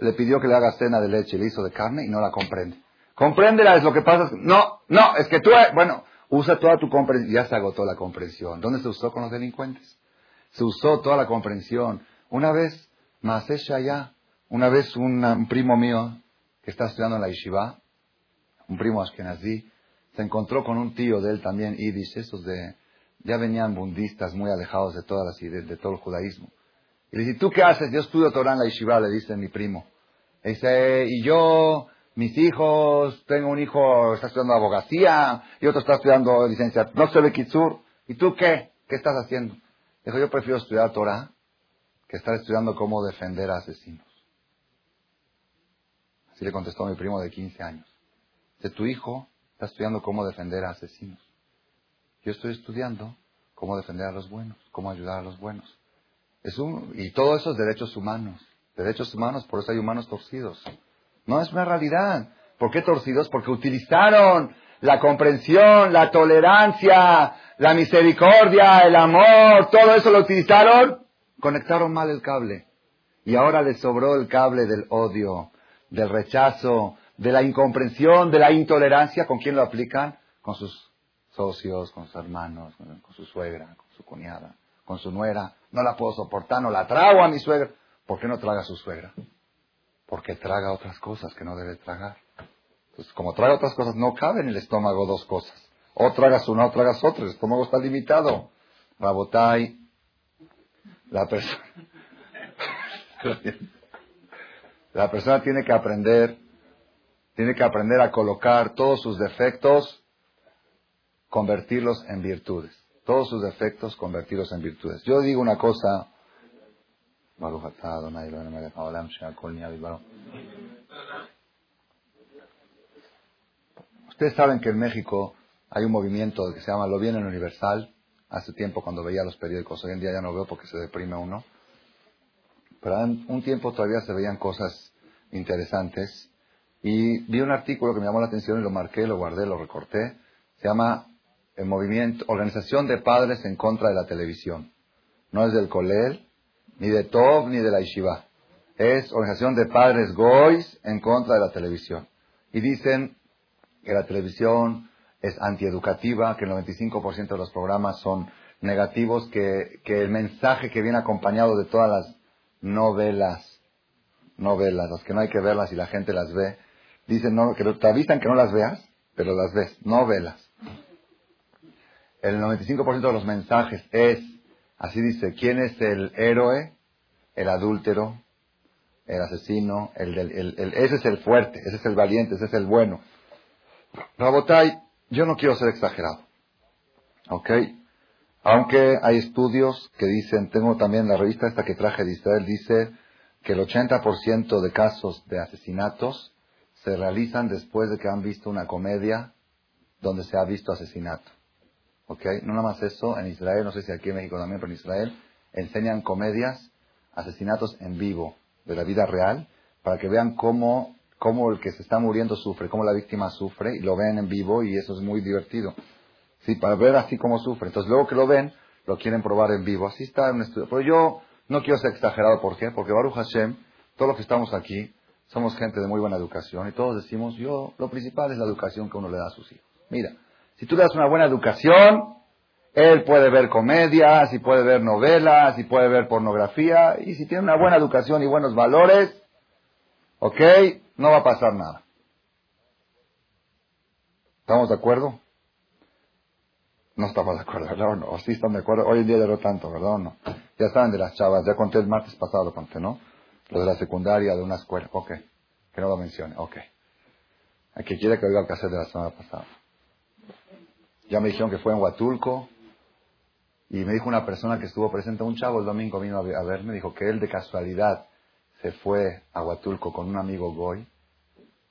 le pidió que le haga cena de leche, le hizo de carne y no la comprende. Compréndela, es lo que pasa. No, no, es que tú, bueno, usa toda tu comprensión. Ya se agotó la comprensión. ¿Dónde se usó con los delincuentes? Se usó toda la comprensión. Una vez, Maasesh ya, una vez un primo mío que está estudiando en la yeshiva, un primo ashkenazí, se encontró con un tío de él también, Yiddish, esos de, ya venían budistas muy alejados de todas las de, de todo el judaísmo. Y le dice, ¿tú qué haces? Yo estudio Torah en la yeshiva, le dice mi primo. dice, y yo, mis hijos, tengo un hijo, está estudiando abogacía, y otro está estudiando licencia, no se ve kitsur. ¿Y tú qué? ¿Qué estás haciendo? Dijo, yo prefiero estudiar Torah que estar estudiando cómo defender a asesinos. Así le contestó mi primo de 15 años. De tu hijo está estudiando cómo defender a asesinos. Yo estoy estudiando cómo defender a los buenos, cómo ayudar a los buenos. Es un, y todo eso es derechos humanos. Derechos humanos, por eso hay humanos torcidos. No es una realidad. ¿Por qué torcidos? Porque utilizaron la comprensión, la tolerancia, la misericordia, el amor, todo eso lo utilizaron, conectaron mal el cable. Y ahora les sobró el cable del odio, del rechazo, de la incomprensión, de la intolerancia. ¿Con quién lo aplican? Con sus socios, con sus hermanos, con su suegra, con su cuñada, con su nuera. No la puedo soportar, no la trago a mi suegra. ¿Por qué no traga a su suegra? Porque traga otras cosas que no debe tragar. Entonces, como traga otras cosas, no cabe en el estómago dos cosas. O tragas una o tragas otra. El estómago está limitado. Rabotai, la persona... La persona tiene que aprender, tiene que aprender a colocar todos sus defectos, convertirlos en virtudes. Todos sus defectos, convertirlos en virtudes. Yo digo una cosa. Ustedes saben que en México hay un movimiento que se llama Lo Bien en Universal. Hace tiempo cuando veía los periódicos, hoy en día ya no veo porque se deprime uno. Pero un tiempo todavía se veían cosas interesantes. Y vi un artículo que me llamó la atención y lo marqué, lo guardé, lo recorté. Se llama el movimiento, Organización de Padres en contra de la televisión. No es del Colel, ni de Tov, ni de la Ishiva. Es Organización de Padres Gois en contra de la televisión. Y dicen que la televisión es antieducativa, que el 95% de los programas son negativos, que, que el mensaje que viene acompañado de todas las novelas, novelas, las que no hay que verlas y la gente las ve, dicen no, que te avisan que no las veas, pero las ves, novelas. El 95% de los mensajes es, así dice, ¿quién es el héroe? El adúltero, el asesino, el, el, ese es el fuerte, ese es el valiente, ese es el bueno. Rabotai, yo no quiero ser exagerado. ¿Ok? Aunque hay estudios que dicen, tengo también la revista esta que traje de Israel, dice que el 80% de casos de asesinatos se realizan después de que han visto una comedia donde se ha visto asesinato. ¿Ok? No nada más eso, en Israel, no sé si aquí en México también, pero en Israel enseñan comedias, asesinatos en vivo, de la vida real, para que vean cómo, cómo el que se está muriendo sufre, cómo la víctima sufre, y lo ven en vivo y eso es muy divertido. Sí, para ver así cómo sufre. Entonces, luego que lo ven, lo quieren probar en vivo. Así está en un estudio. Pero yo no quiero ser exagerado. ¿Por qué? Porque Baruch Hashem, todos los que estamos aquí, somos gente de muy buena educación y todos decimos, yo, lo principal es la educación que uno le da a sus hijos. Mira, si tú le das una buena educación, él puede ver comedias, y puede ver novelas, y puede ver pornografía, y si tiene una buena educación y buenos valores, ok, no va a pasar nada. ¿Estamos de acuerdo? No estamos de acuerdo, ¿verdad o no? ¿O sí están de acuerdo? Hoy en día ya no tanto, ¿verdad o no? Ya saben de las chavas, ya conté el martes pasado, lo conté, ¿no? Lo de la secundaria, de una escuela, ok. Que no lo mencione, ok. ¿A que quiere que oiga el cassette de la semana pasada. Ya me dijeron que fue en Huatulco, y me dijo una persona que estuvo presente, un chavo el domingo vino a verme, dijo que él de casualidad se fue a Huatulco con un amigo Goy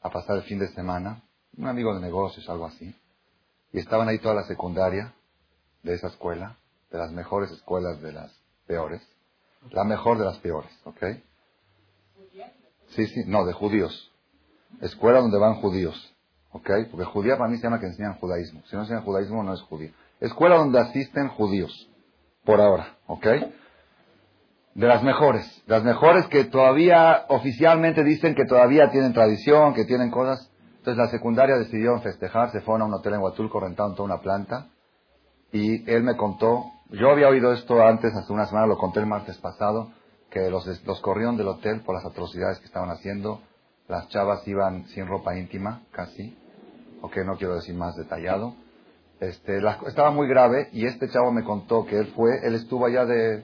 a pasar el fin de semana, un amigo de negocios, algo así, y estaban ahí toda la secundaria, de esa escuela, de las mejores escuelas de las peores, la mejor de las peores, ¿ok? Sí, sí, no, de judíos. Escuela donde van judíos. ¿Ok? Porque judía para mí se llama que enseñan judaísmo. Si no enseñan judaísmo, no es judío. Escuela donde asisten judíos. Por ahora. ¿Ok? De las mejores. Las mejores que todavía oficialmente dicen que todavía tienen tradición, que tienen cosas. Entonces la secundaria decidió festejar, se fueron a un hotel en Huatulco, rentaron toda una planta. Y él me contó, yo había oído esto antes, hace una semana, lo conté el martes pasado, que los, los corrieron del hotel por las atrocidades que estaban haciendo. Las chavas iban sin ropa íntima, casi. Ok, no quiero decir más detallado. Este, estaba muy grave y este chavo me contó que él fue, él estuvo allá de,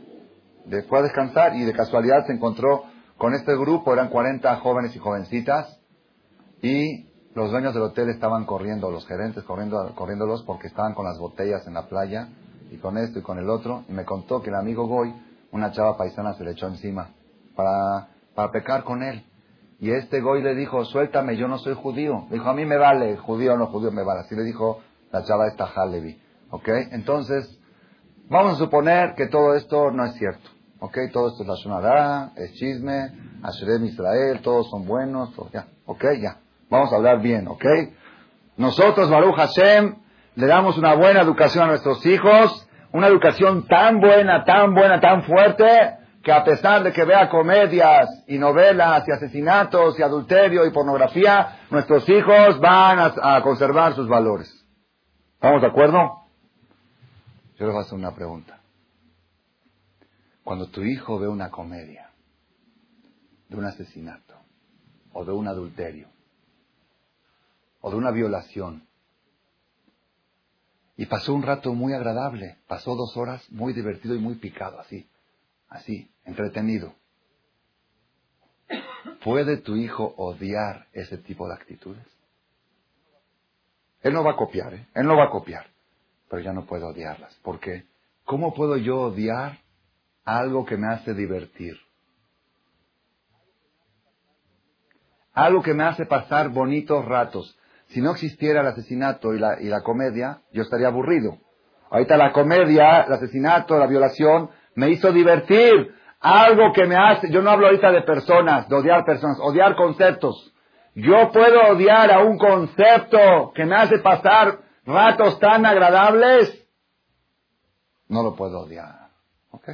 de, fue a descansar y de casualidad se encontró con este grupo, eran 40 jóvenes y jovencitas y los dueños del hotel estaban corriendo, los gerentes corriendo, corriéndolos porque estaban con las botellas en la playa y con esto y con el otro y me contó que el amigo Goy, una chava paisana se le echó encima para, para pecar con él. Y este Goy le dijo, suéltame, yo no soy judío. dijo, a mí me vale, judío o no judío, me vale. Así le dijo la chava esta Halevi. ¿Ok? Entonces, vamos a suponer que todo esto no es cierto. ¿Ok? Todo esto es la Shonará, es chisme, Asherem Israel, todos son buenos, ya. ¿Ok? Ya. Vamos a hablar bien, ¿ok? Nosotros, Baruch Hashem, le damos una buena educación a nuestros hijos, una educación tan buena, tan buena, tan fuerte, que a pesar de que vea comedias y novelas y asesinatos y adulterio y pornografía, nuestros hijos van a, conservar sus valores. ¿Estamos de acuerdo? Yo les voy a hacer una pregunta. Cuando tu hijo ve una comedia de un asesinato o de un adulterio o de una violación y pasó un rato muy agradable, pasó dos horas muy divertido y muy picado, así, así, entretenido. ¿Puede tu hijo odiar ese tipo de actitudes? Él no va a copiar, ¿eh? Él no va a copiar, pero ya no puede odiarlas. ¿Por qué? ¿Cómo puedo yo odiar algo que me hace divertir? Algo que me hace pasar bonitos ratos. Si no existiera el asesinato y la, y la comedia, yo estaría aburrido. Ahorita la comedia, el asesinato, la violación, me hizo divertir. Algo que me hace, yo no hablo ahorita de personas, de odiar personas, odiar conceptos. Yo puedo odiar a un concepto que me hace pasar ratos tan agradables. No lo puedo odiar. ¿Ok?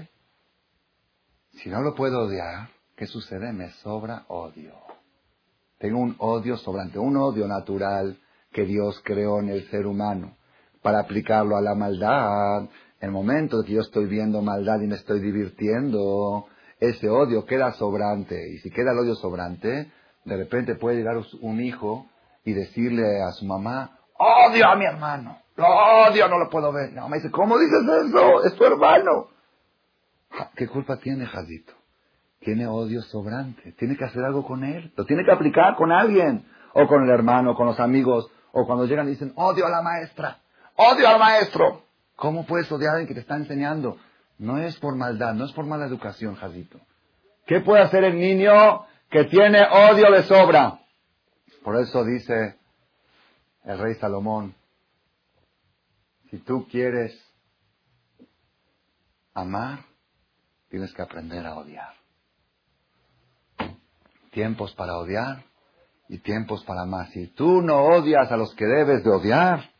Si no lo puedo odiar, ¿qué sucede? Me sobra odio. Tengo un odio sobrante, un odio natural que Dios creó en el ser humano para aplicarlo a la maldad. El momento que yo estoy viendo maldad y me estoy divirtiendo, ese odio queda sobrante. Y si queda el odio sobrante, de repente puede llegar un hijo y decirle a su mamá, odio a mi hermano, lo odio, no lo puedo ver. La mamá dice, ¿cómo dices eso? Es tu hermano. ¿Qué culpa tiene Jadito? tiene odio sobrante, tiene que hacer algo con él, lo tiene que aplicar con alguien, o con el hermano, con los amigos, o cuando llegan y dicen, odio a la maestra, odio al maestro. ¿Cómo puedes odiar a que te está enseñando? No es por maldad, no es por mala educación, Jadito. ¿Qué puede hacer el niño que tiene odio de sobra? Por eso dice el rey Salomón, si tú quieres amar, tienes que aprender a odiar tiempos para odiar y tiempos para amar. Si tú no odias a los que debes de odiar,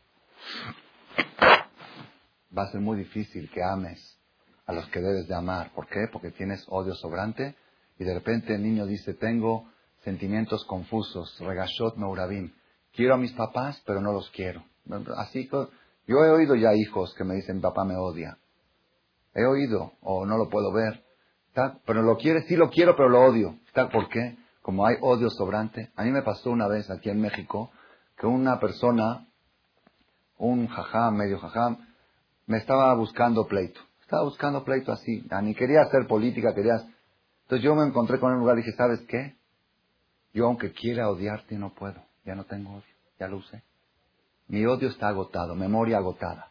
va a ser muy difícil que ames a los que debes de amar. ¿Por qué? Porque tienes odio sobrante y de repente el niño dice, tengo sentimientos confusos, regashot meurabim. Quiero a mis papás, pero no los quiero. Así que yo he oído ya hijos que me dicen, papá me odia. He oído, o no lo puedo ver. Pero lo quiere, sí lo quiero, pero lo odio. ¿Por qué? como hay odio sobrante. A mí me pasó una vez aquí en México que una persona, un jajam, medio jajam, me estaba buscando pleito. Estaba buscando pleito así. Ni quería hacer política, quería... Entonces yo me encontré con un lugar y dije, ¿sabes qué? Yo aunque quiera odiarte no puedo. Ya no tengo odio. Ya lo usé. Mi odio está agotado, memoria agotada.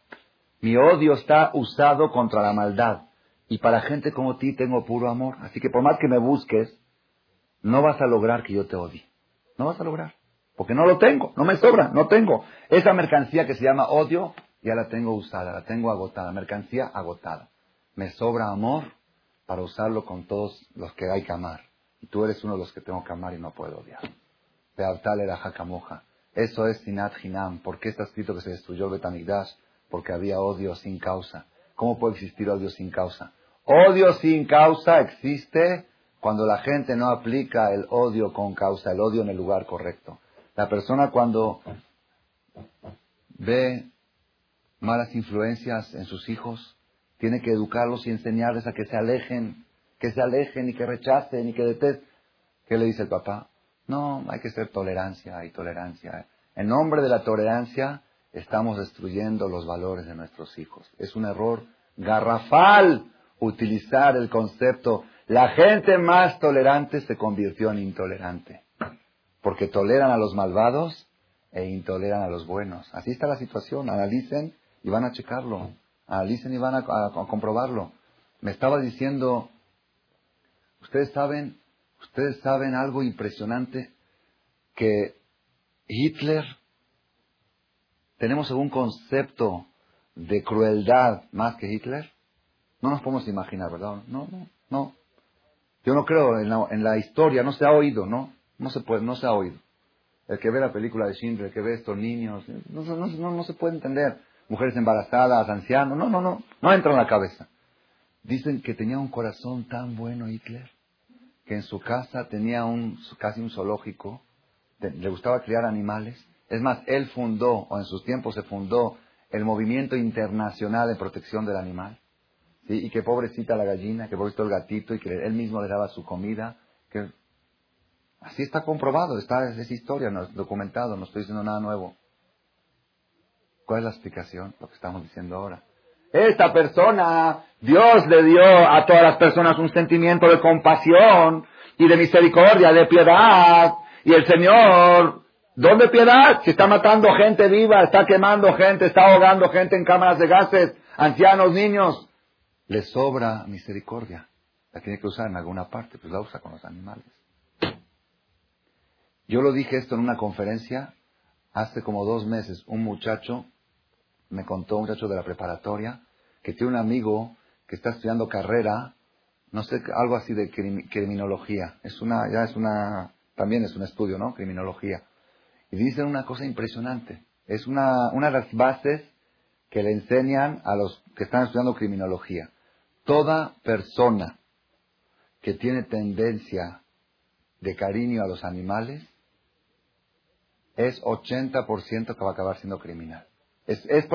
Mi odio está usado contra la maldad. Y para gente como ti tengo puro amor. Así que por más que me busques, no vas a lograr que yo te odie. No vas a lograr. Porque no lo tengo, no me sobra, no tengo. Esa mercancía que se llama odio, ya la tengo usada, la tengo agotada, mercancía agotada. Me sobra amor para usarlo con todos los que hay que amar. Y tú eres uno de los que tengo que amar y no puedo odiar. Era Hakamoja. Eso es Sinat Hinam. ¿Por qué está escrito que se destruyó el Betamigdash? Porque había odio sin causa. ¿Cómo puede existir odio sin causa? Odio sin causa existe cuando la gente no aplica el odio con causa, el odio en el lugar correcto. La persona cuando ve malas influencias en sus hijos, tiene que educarlos y enseñarles a que se alejen, que se alejen y que rechacen y que detesten. ¿Qué le dice el papá? No, hay que ser tolerancia y tolerancia. En nombre de la tolerancia estamos destruyendo los valores de nuestros hijos. Es un error garrafal utilizar el concepto. La gente más tolerante se convirtió en intolerante. Porque toleran a los malvados e intoleran a los buenos. Así está la situación. Analicen y van a checarlo. Analicen y van a, comprobarlo. Me estaba diciendo, ustedes saben, ustedes saben algo impresionante que Hitler, tenemos algún concepto de crueldad más que Hitler. No nos podemos imaginar, ¿verdad? No, no, no. Yo no creo en la, en la historia, no se ha oído, ¿no? No se puede, no se ha oído. El que ve la película de Schindler, el que ve estos niños, no, no, no se puede entender. Mujeres embarazadas, ancianos, no, no, no, no entra en la cabeza. Dicen que tenía un corazón tan bueno Hitler, que en su casa tenía un, casi un zoológico, le gustaba criar animales. Es más, él fundó, o en sus tiempos se fundó, el movimiento internacional de protección del animal. Y que pobrecita la gallina, que pobrecito el gatito, y que él mismo le daba su comida. Que... Así está comprobado, está, es historia, no documentado, no estoy diciendo nada nuevo. ¿Cuál es la explicación? Lo que estamos diciendo ahora. Esta persona, Dios le dio a todas las personas un sentimiento de compasión y de misericordia, de piedad. Y el Señor, ¿dónde piedad? Si está matando gente viva, está quemando gente, está ahogando gente en cámaras de gases, ancianos, niños le sobra misericordia. La tiene que usar en alguna parte, pues la usa con los animales. Yo lo dije esto en una conferencia hace como dos meses. Un muchacho me contó, un muchacho de la preparatoria, que tiene un amigo que está estudiando carrera, no sé, algo así de criminología. Es una, ya es una, también es un estudio, ¿no? Criminología. Y dicen una cosa impresionante. Es una, una de las bases que le enseñan a los que están estudiando criminología. Toda persona que tiene tendencia de cariño a los animales es 80% que va a acabar siendo criminal. Es, es,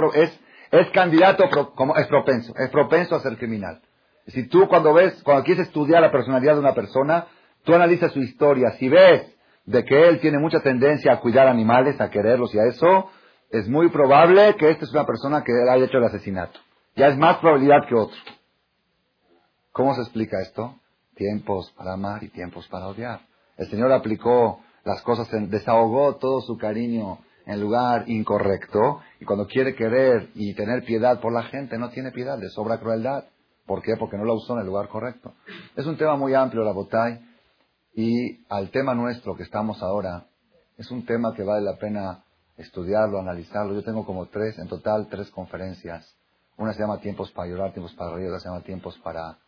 es, candidato, como, es propenso, es propenso a ser criminal. Si tú cuando ves, cuando quieres estudiar la personalidad de una persona, tú analizas su historia. Si ves de que él tiene mucha tendencia a cuidar animales, a quererlos y a eso, es muy probable que esta es una persona que haya hecho el asesinato. Ya es más probabilidad que otro. ¿Cómo se explica esto? Tiempos para amar y tiempos para odiar. El Señor aplicó las cosas, desahogó todo su cariño en lugar incorrecto y cuando quiere querer y tener piedad por la gente no tiene piedad, le sobra crueldad. ¿Por qué? Porque no la usó en el lugar correcto. Es un tema muy amplio la botay y al tema nuestro que estamos ahora es un tema que vale la pena estudiarlo, analizarlo. Yo tengo como tres, en total tres conferencias. Una se llama Tiempos para llorar, tiempos para reír, otra se llama Tiempos para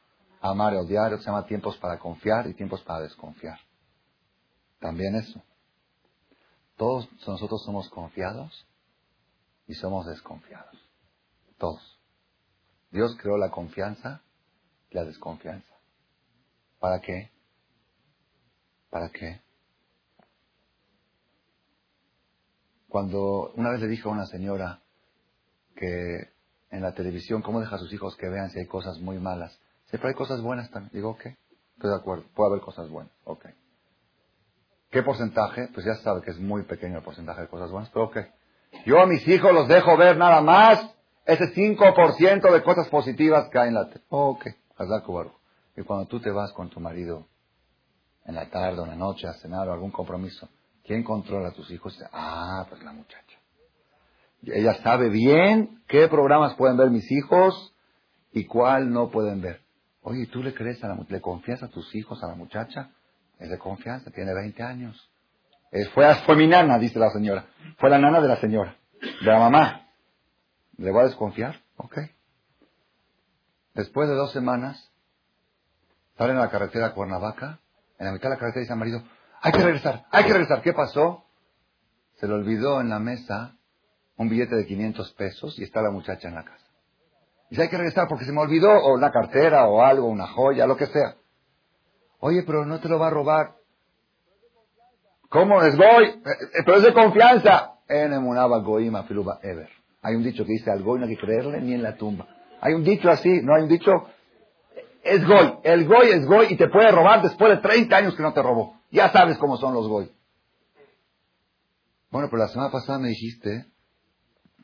amar y odiar, se llama tiempos para confiar y tiempos para desconfiar. También eso. Todos nosotros somos confiados y somos desconfiados. Todos. Dios creó la confianza y la desconfianza. ¿Para qué? ¿Para qué? Cuando una vez le dije a una señora que en la televisión, ¿cómo deja a sus hijos que vean si hay cosas muy malas? Siempre hay cosas buenas también. Digo, ok, estoy de acuerdo, puede haber cosas buenas, ok. ¿Qué porcentaje? Pues ya sabe que es muy pequeño el porcentaje de cosas buenas, pero ok. Yo a mis hijos los dejo ver nada más ese 5% de cosas positivas que hay en la tele. ok, Y cuando tú te vas con tu marido en la tarde o en la noche a cenar o algún compromiso, ¿quién controla a tus hijos? Ah, pues la muchacha. Ella sabe bien qué programas pueden ver mis hijos y cuál no pueden ver. Oye, ¿tú le crees a la le confías a tus hijos, a la muchacha? Es de confianza, tiene 20 años. fue, fue mi nana, dice la señora. Fue la nana de la señora, de la mamá. ¿Le voy a desconfiar? Ok. Después de dos semanas, salen a la carretera Cuernavaca En la mitad de la carretera dice al marido, hay que regresar, hay que regresar. ¿Qué pasó? Se le olvidó en la mesa un billete de 500 pesos y está la muchacha en la casa. Dice, hay que regresar porque se me olvidó, o una cartera, o algo, una joya, lo que sea. Oye, pero no te lo va a robar. ¿Cómo es goy? Eh, eh, pero es de confianza. En emunaba goima filuba ever. Hay un dicho que dice al goy no hay que creerle ni en la tumba. Hay un dicho así, no hay un dicho. Es goy. El goy es goy y te puede robar después de 30 años que no te robó. Ya sabes cómo son los goy. Bueno, pero la semana pasada me dijiste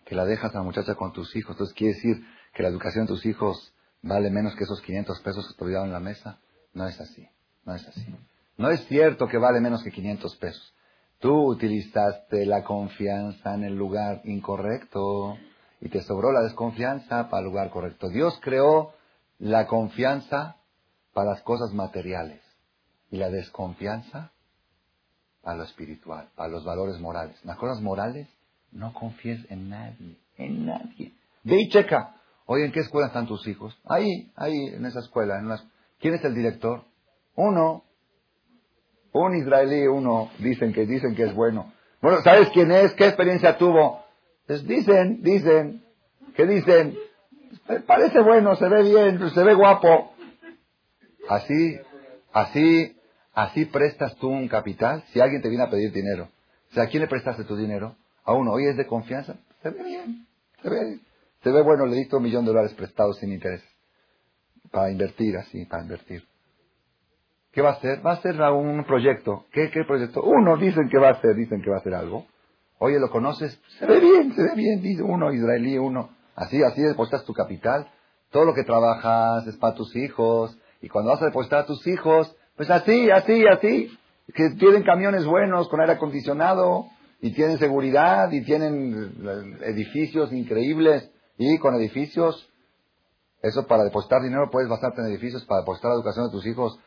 que la dejas a la muchacha con tus hijos. Entonces quiere decir que la educación de tus hijos vale menos que esos 500 pesos que te olvidaron en la mesa. No es así. No es así. No es cierto que vale menos que 500 pesos. Tú utilizaste la confianza en el lugar incorrecto y te sobró la desconfianza para el lugar correcto. Dios creó la confianza para las cosas materiales y la desconfianza para lo espiritual, para los valores morales. Las cosas morales, no confíes en nadie, en nadie. Ve y checa. Oye, ¿en qué escuela están tus hijos? Ahí, ahí, en esa escuela. En ¿Quién es el director? Uno. Un israelí, uno. Dicen que, dicen que es bueno. Bueno, ¿sabes quién es? ¿Qué experiencia tuvo? Pues dicen, dicen, ¿qué dicen? Parece bueno, se ve bien, se ve guapo. Así, así, así prestas tú un capital si alguien te viene a pedir dinero. O sea, ¿a quién le prestaste tu dinero? A uno. Oye, es de confianza. Se ve bien, se ve, se ve bueno, le diste un millón de dólares prestados sin interés. Para invertir, así, para invertir. ¿Qué va a hacer? Va a hacer un proyecto. ¿Qué, ¿Qué proyecto? Uno, dicen que va a hacer, dicen que va a hacer algo. Oye, ¿lo conoces? Se ve bien, se ve bien, dice uno israelí, uno. Así, así depositas tu capital. Todo lo que trabajas es para tus hijos. Y cuando vas a depositar a tus hijos, pues así, así, así. Que tienen camiones buenos con aire acondicionado y tienen seguridad y tienen eh, edificios increíbles y con edificios. Eso para depositar dinero puedes basarte en edificios, para depositar la educación de tus hijos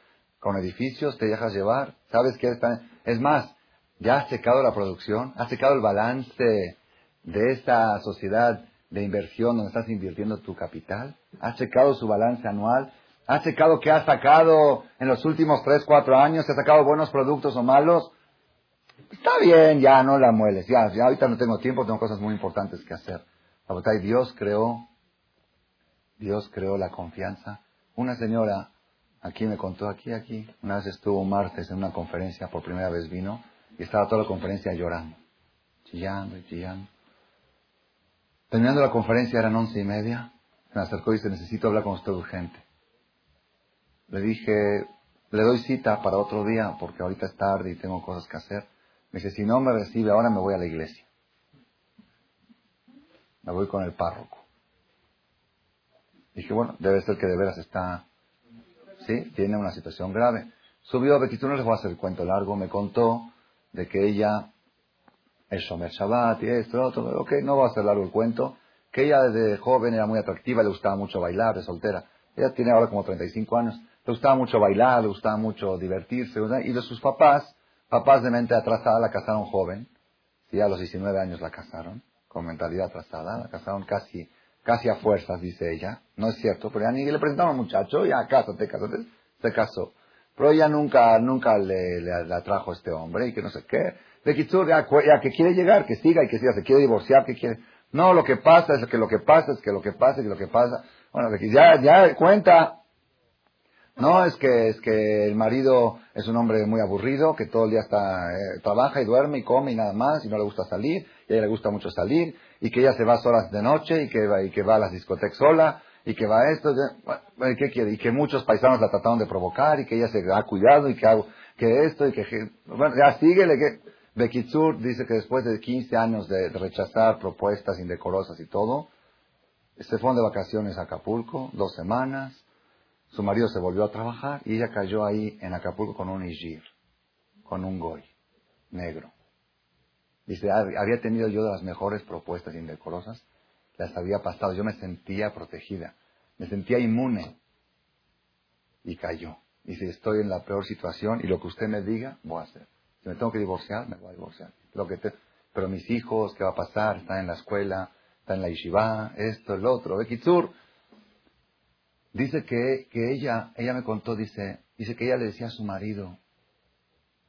con edificios, te dejas llevar. ¿Sabes qué? Es más, ya has secado la producción, has secado el balance de esta sociedad de inversión donde estás invirtiendo tu capital, has checado su balance anual, has checado qué has sacado en los últimos 3, 4 años, ¿Has sacado buenos productos o malos. Está bien, ya no la mueles, ya, ya ahorita no tengo tiempo, tengo cosas muy importantes que hacer. Dios creó, Dios creó la confianza. Una señora aquí me contó, aquí, aquí, una vez estuvo martes en una conferencia, por primera vez vino, y estaba toda la conferencia llorando, chillando y chillando. Terminando la conferencia eran once y media. Me acercó y dice, necesito hablar con usted urgente. Le dije, le doy cita para otro día porque ahorita es tarde y tengo cosas que hacer. Me dice, si no me recibe ahora me voy a la iglesia. Me voy con el párroco. Dije, bueno, debe ser que de veras está, sí, tiene una situación grave. Subió a tú no les voy a hacer el cuento largo, me contó de que ella el Shomer Shabbat y esto, otro, ok, no va a ser largo el cuento, que ella desde joven era muy atractiva, le gustaba mucho bailar, de soltera. Ella tiene ahora como 35 años, le gustaba mucho bailar, le gustaba mucho divertirse, y de sus papás, papás de mente atrasada, la casaron joven, sí, a los 19 años la casaron, con mentalidad atrasada, la casaron casi, casi a fuerzas, dice ella, no es cierto, pero ya ni le presentaron a un muchacho, ya cásate, cásate, se casó. Pero ella nunca, nunca le, le, atrajo a este hombre y que no sé qué. De Kitsur, ya, que quiere llegar, que siga y que siga, se quiere divorciar, que quiere. No, lo que pasa es que lo que pasa es que lo que pasa es que lo que pasa. Bueno, ya, ya cuenta. No, es que, es que el marido es un hombre muy aburrido, que todo el día está, eh, trabaja y duerme y come y nada más, y no le gusta salir, y a ella le gusta mucho salir, y que ella se va solas de noche, y que va, y que va a las discotecas sola, y que va a esto, ¿qué quiere? Y que muchos paisanos la trataron de provocar, y que ella se ha cuidado, y que, que esto, y que, bueno, ya síguele, que, Bekitsur dice que después de 15 años de, rechazar propuestas indecorosas y todo, se fueron de vacaciones a Acapulco, dos semanas, su marido se volvió a trabajar y ella cayó ahí en Acapulco con un Ijir, con un Goy, negro. Dice, había tenido yo de las mejores propuestas indecorosas, las había pasado, yo me sentía protegida, me sentía inmune y cayó. Dice, estoy en la peor situación y lo que usted me diga, voy a hacer. Si me tengo que divorciar, me voy a divorciar. Lo que Pero mis hijos, ¿qué va a pasar? Están en la escuela, están en la yeshiva, esto, el otro. Bekitsur. Dice que, que ella, ella me contó, dice, dice que ella le decía a su marido,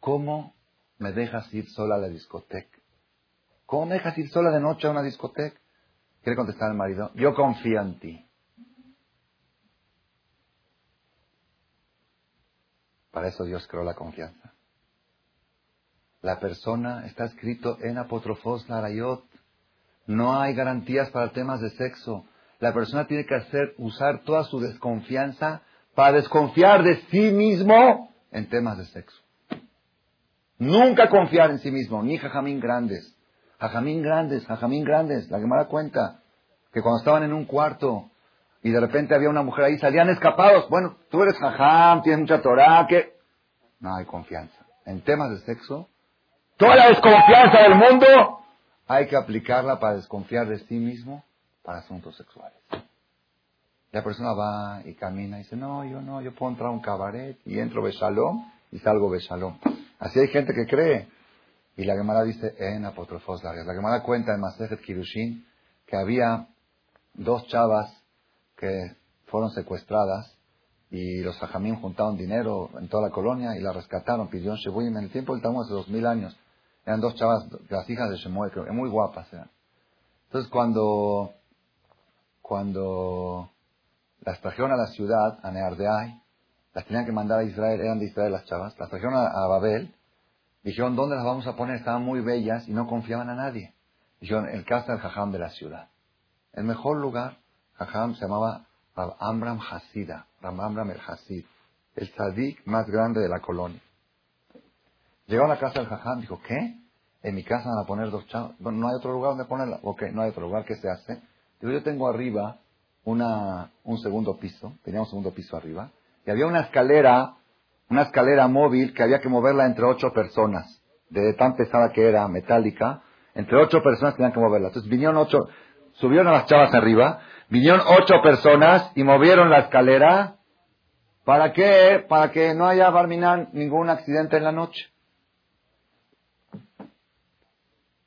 ¿cómo me dejas ir sola a la discoteca? ¿Cómo me dejas ir sola de noche a una discoteca? Quiere contestar el marido, yo confío en ti. Para eso Dios creó la confianza. La persona está escrito en apotrofos larayot. No hay garantías para temas de sexo. La persona tiene que hacer, usar toda su desconfianza para desconfiar de sí mismo en temas de sexo. Nunca confiar en sí mismo, ni jajamín grandes. Jajamín grandes, jajamín grandes. La que me da cuenta que cuando estaban en un cuarto y de repente había una mujer ahí, salían escapados. Bueno, tú eres jajam, tienes mucha Torah, que... No hay confianza. En temas de sexo, toda la desconfianza del mundo hay que aplicarla para desconfiar de sí mismo para asuntos sexuales. La persona va y camina y dice, no, yo no, yo puedo entrar a un cabaret y entro Beshalom y salgo Beshalom. Así hay gente que cree. Y la Gemara dice, en apotrofos La Gemara cuenta en Masejet Kirushin que había dos chavas que fueron secuestradas y los hajamim juntaron dinero en toda la colonia y la rescataron, pidió Shebuim en el tiempo del Talmud hace dos mil años. Eran dos chavas, las hijas de Shemuel, creo, muy guapas eran. Entonces cuando, cuando las trajeron a la ciudad, a Neardeay, las tenían que mandar a Israel, eran de Israel las chavas, las trajeron a, Babel, dijeron, ¿dónde las vamos a poner? Estaban muy bellas y no confiaban a nadie. Dijeron, el casa del Jajam de la ciudad. El mejor lugar, Jajam, se llamaba Amram Hasida, Amram el Hasid, el tzadik más grande de la colonia. Llegó a la casa del Jajam, dijo, ¿qué? En mi casa van a poner dos chavos. no hay otro lugar donde ponerla. Ok, no hay otro lugar. ¿Qué se hace? Yo tengo arriba una, un segundo piso, tenía un segundo piso arriba, y había una escalera, una escalera móvil que había que moverla entre ocho personas, de tan pesada que era, metálica, entre ocho personas tenían que moverla. Entonces vinieron ocho, subieron a las chavas arriba, vinieron ocho personas y movieron la escalera. ¿Para qué? Para que no haya Barminan ningún accidente en la noche.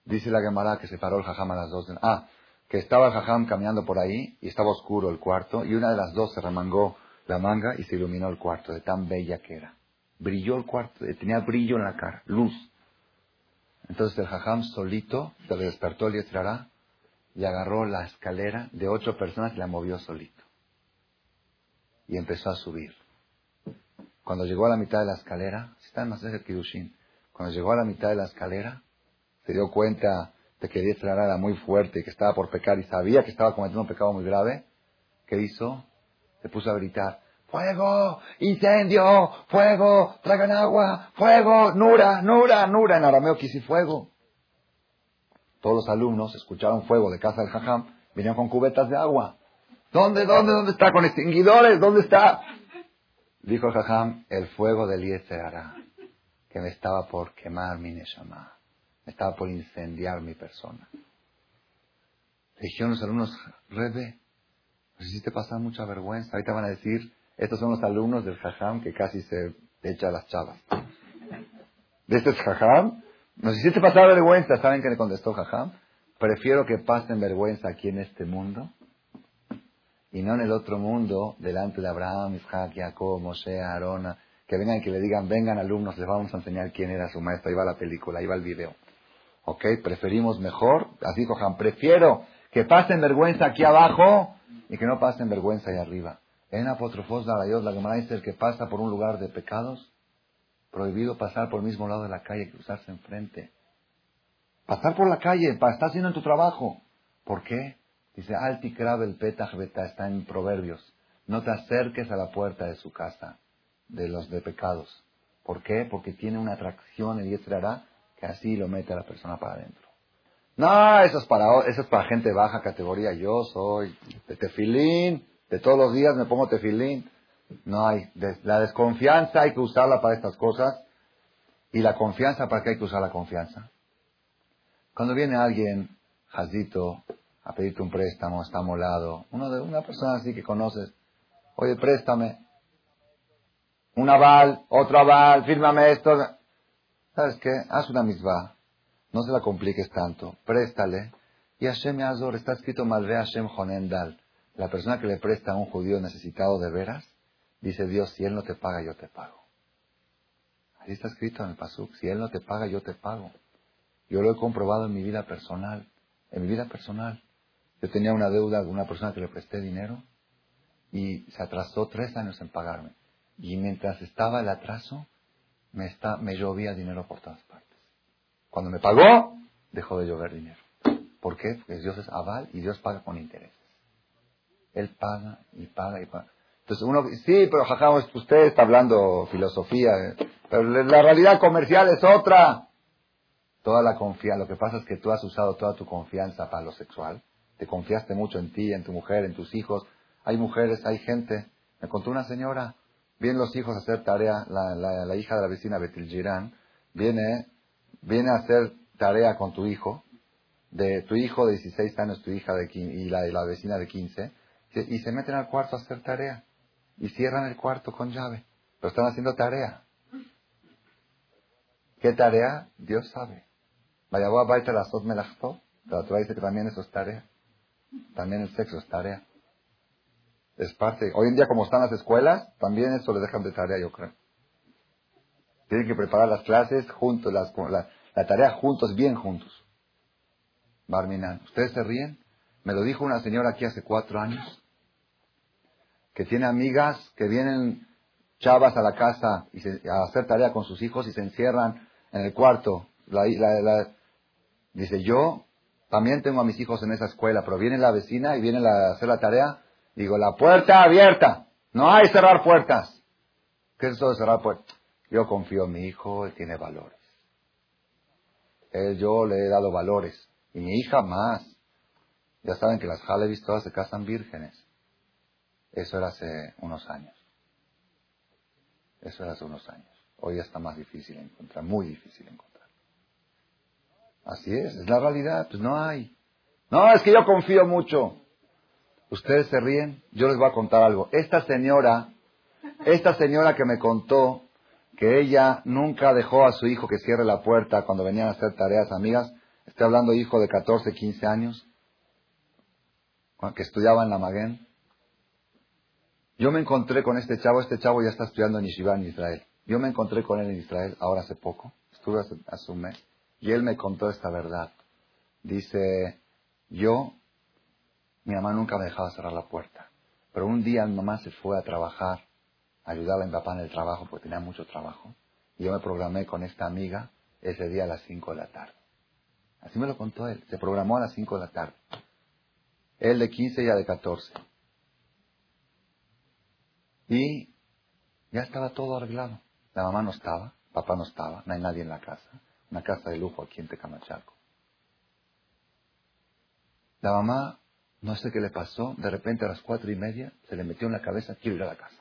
Dice la Gemara que se paró el jajam a las dos de Ah, que estaba el jajam caminando por ahí y estaba oscuro el cuarto y una de las dos se remangó la manga y se iluminó el cuarto de tan bella que era. Brilló el cuarto, eh, tenía brillo en la cara, luz. Entonces el jajam solito se despertó el Yetzirará y agarró la escalera de ocho personas y la movió solito. Y empezó a subir. Cuando llegó a la mitad de la escalera, está en Masejet Kidushin, cuando llegó a la mitad de la escalera, se dio cuenta de que Yetzirará era muy fuerte y que estaba por pecar y sabía que estaba cometiendo un pecado muy grave. ¿Qué hizo? Se puso a gritar, ¡Fuego! ¡Incendio! ¡Fuego! ¡Tragan agua! ¡Fuego! ¡Nura! ¡Nura! ¡Nura! En arameo quise fuego. Todos los alumnos escucharon fuego de casa del jajam, vinieron con cubetas de agua. ¿Dónde, dónde, dónde está? Con extinguidores, ¿dónde está? Dijo el jajam, el fuego del hará, que me estaba por quemar mi neshama, estaba por incendiar mi persona. dijeron los alumnos, Rebe, nos hiciste pasar mucha vergüenza. Ahorita van a decir, estos son los alumnos del jajam que casi se echa las chavas. De este jajam, nos hiciste pasar vergüenza. ¿Saben qué le contestó jajam? Prefiero que pasen vergüenza aquí en este mundo y no en el otro mundo, delante de Abraham, Isaac, Jacob, Moshe, Aarona, que vengan y que le digan, vengan alumnos, les vamos a enseñar quién era su maestro. Ahí va la película, ahí va el video. ¿Ok? Preferimos mejor, así dijo prefiero que pasen vergüenza aquí abajo y que no pasen vergüenza ahí arriba. En Apotrofos de Dios, la Gemara dice el que pasa por un lugar de pecados, prohibido pasar por el mismo lado de la calle, cruzarse enfrente. Pasar por la calle, para haciendo en tu trabajo. ¿Por qué? Dice, Alti el petach beta, está en Proverbios. No te acerques a la puerta de su casa, de los de pecados. ¿Por qué? Porque tiene una atracción, el hará que así lo mete a la persona para adentro. No, eso es para, eso es para gente de baja categoría. Yo soy de tefilín, de todos los días me pongo tefilín. No hay. La desconfianza hay que usarla para estas cosas. ¿Y la confianza para qué hay que usar la confianza? Cuando viene alguien, jazito, a pedirte un préstamo, está molado, uno de una persona así que conoces, oye, préstame, un aval, otro aval, fírmame esto. ¿Sabes qué? Haz una misma. No se la compliques tanto. Préstale. Y Hashem Azor, está escrito Malve Hashem Honendal. La persona que le presta a un judío necesitado de veras, dice Dios, si él no te paga, yo te pago. Ahí está escrito en el Pasuk. Si Él no te paga, yo te pago. Yo lo he comprobado en mi vida personal. En mi vida personal. Yo tenía una deuda de una persona que le presté dinero y se atrasó tres años en pagarme. Y mientras estaba el atraso, me, está, me llovía dinero por todas partes. Cuando me pagó, dejó de llover dinero. ¿Por qué? Porque Dios es aval y Dios paga con intereses. Él paga y paga y paga. Entonces uno, sí, pero jaja, usted está hablando filosofía, eh, pero la realidad comercial es otra. Toda la confianza, lo que pasa es que tú has usado toda tu confianza para lo sexual. Te confiaste mucho en ti, en tu mujer, en tus hijos. Hay mujeres, hay gente. Me contó una señora, vienen los hijos a hacer tarea, la, la, hija de la vecina Betil Girán, viene, viene a hacer tarea con tu hijo, de tu hijo de 16 años, tu hija de y la, la vecina de 15, y se meten al cuarto a hacer tarea y cierran el cuarto con llave. Pero están haciendo tarea. ¿Qué tarea? Dios sabe. Vaya, voy a la sot melachto. Tú dice que también eso es tarea. También el sexo es tarea. Es parte. Hoy en día, como están las escuelas, también eso le dejan de tarea, yo creo. Tienen que preparar las clases juntos, las, la, la tarea juntos, bien juntos. Barminan. ¿Ustedes se ríen? Me lo dijo una señora aquí hace cuatro años que tiene amigas que vienen chavas a la casa y a hacer tarea con sus hijos y se encierran en el cuarto. dice, yo también tengo a mis hijos en esa escuela, pero viene la vecina y viene a hacer la tarea. Digo, la puerta abierta. No hay cerrar puertas. ¿Qué es eso de cerrar puertas? Yo confío en mi hijo, él tiene valores. Él, yo le he dado valores. Y mi hija más. Ya saben que las Halevis todas se casan vírgenes. Eso era hace unos años. Eso era hace unos años. Hoy está más difícil encontrar, muy difícil encontrar. Así es, es la realidad, pues no hay. No, es que yo confío mucho. Ustedes se ríen, yo les voy a contar algo. Esta señora, esta señora que me contó que ella nunca dejó a su hijo que cierre la puerta cuando venían a hacer tareas amigas, estoy hablando de hijo de 14, 15 años, que estudiaba en la Maguen, yo me encontré con este chavo, este chavo ya está estudiando en Yeshiva en Israel. Yo me encontré con él en Israel ahora hace poco, estuve hace, un mes, y él me contó esta verdad. Dice, yo, mi mamá nunca me dejaba cerrar la puerta, pero un día mi mamá se fue a trabajar, a ayudar a mi papá en el trabajo, porque tenía mucho trabajo, y yo me programé con esta amiga ese día a las 5 de la tarde. Así me lo contó él, se programó a las 5 de la tarde. Él de 15 y ella de 14. Y ya estaba todo arreglado. La mamá no estaba, papá no estaba, no hay nadie en la casa. Una casa de lujo aquí en Tecamachaco. La mamá, no sé qué le pasó, de repente a las cuatro y media se le metió en la cabeza, quiero ir a la casa.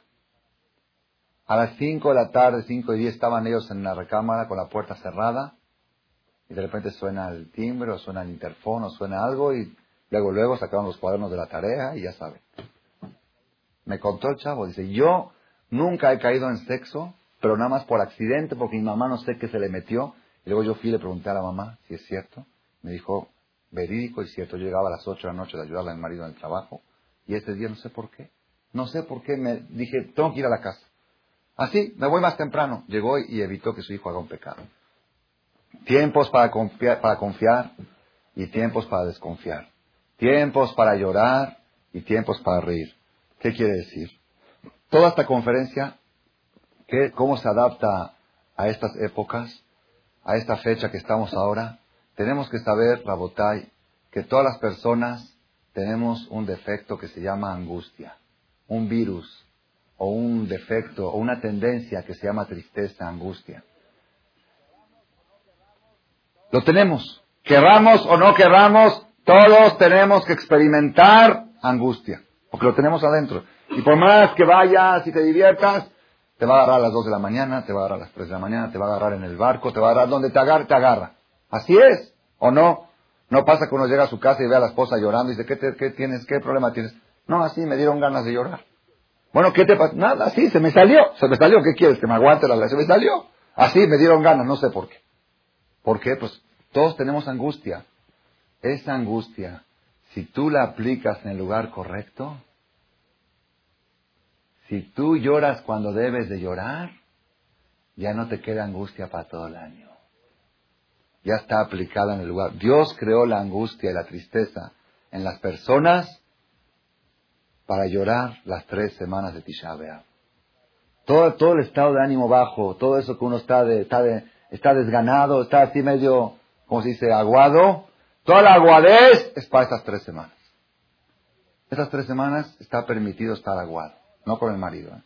A las cinco de la tarde, cinco y diez, estaban ellos en la recámara con la puerta cerrada y de repente suena el timbre o suena el interfono o suena algo y luego luego sacaron los cuadernos de la tarea y ya saben. Me contó el chavo, dice, yo nunca he caído en sexo, pero nada más por accidente, porque mi mamá no sé qué se le metió. Y luego yo fui y le pregunté a la mamá si es cierto. Me dijo, verídico y cierto. Llegaba a las 8 de la noche de ayudarle al marido en el trabajo. Y ese día no sé por qué. No sé por qué me dije, tengo que ir a la casa. Así, me voy más temprano. Llegó y evitó que su hijo haga un pecado. Tiempos para confiar, para confiar y tiempos para desconfiar. Tiempos para llorar y tiempos para reír. ¿Qué quiere decir? Toda esta conferencia, ¿cómo se adapta a estas épocas, a esta fecha que estamos ahora? Tenemos que saber, Rabotai, que todas las personas tenemos un defecto que se llama angustia, un virus, o un defecto, o una tendencia que se llama tristeza, angustia. Lo tenemos. Querramos o no querramos, todos tenemos que experimentar angustia. Porque lo tenemos adentro. Y por más que vayas y te diviertas, te va a agarrar a las 2 de la mañana, te va a agarrar a las 3 de la mañana, te va a agarrar en el barco, te va a agarrar donde te agarra, te agarra. Así es, ¿o no? No pasa que uno llega a su casa y ve a la esposa llorando y dice, ¿qué, qué tienes? ¿Qué problema tienes? No, así me dieron ganas de llorar. Bueno, ¿qué te pasa? Nada, así, se me salió. Se me salió, ¿qué quieres? Que me aguante la Se me salió. Así, me dieron ganas, no sé por qué. ¿Por qué? Pues todos tenemos angustia. Esa angustia, si tú la aplicas en el lugar correcto, si tú lloras cuando debes de llorar, ya no te queda angustia para todo el año. Ya está aplicada en el lugar. Dios creó la angustia y la tristeza en las personas para llorar las tres semanas de Tisha. Todo, todo el estado de ánimo bajo, todo eso que uno está, de, está, de, está desganado, está así medio, como se dice, aguado, toda la aguadez es para estas tres semanas. Esas tres semanas está permitido estar aguado, no con el marido. ¿eh?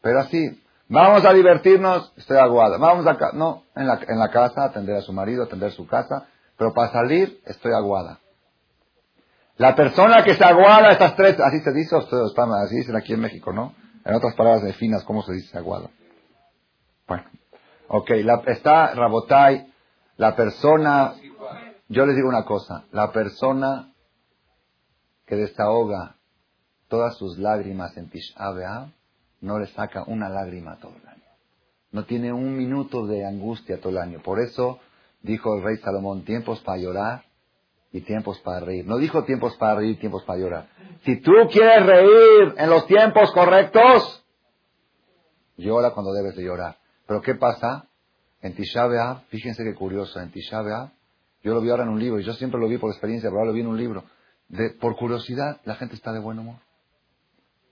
Pero así, vamos a divertirnos, estoy aguado. Vamos acá, no, en la, en la casa, atender a su marido, atender su casa, pero para salir estoy aguada. La persona que se aguada estas tres, así se dice, así dicen aquí en México, ¿no? En otras palabras de finas, ¿cómo se dice aguado? Bueno, ok, la, está Rabotai, la persona, yo les digo una cosa, la persona que desahoga todas sus lágrimas en Tisha no le saca una lágrima todo el año. No tiene un minuto de angustia todo el año. Por eso dijo el rey Salomón, tiempos para llorar y tiempos para reír. No dijo tiempos para reír, tiempos para llorar. Si tú quieres reír en los tiempos correctos, llora cuando debes de llorar. Pero ¿qué pasa? En Tisha fíjense qué curioso, en Tisha yo lo vi ahora en un libro, y yo siempre lo vi por experiencia, pero ahora lo vi en un libro. De, por curiosidad, la gente está de buen humor.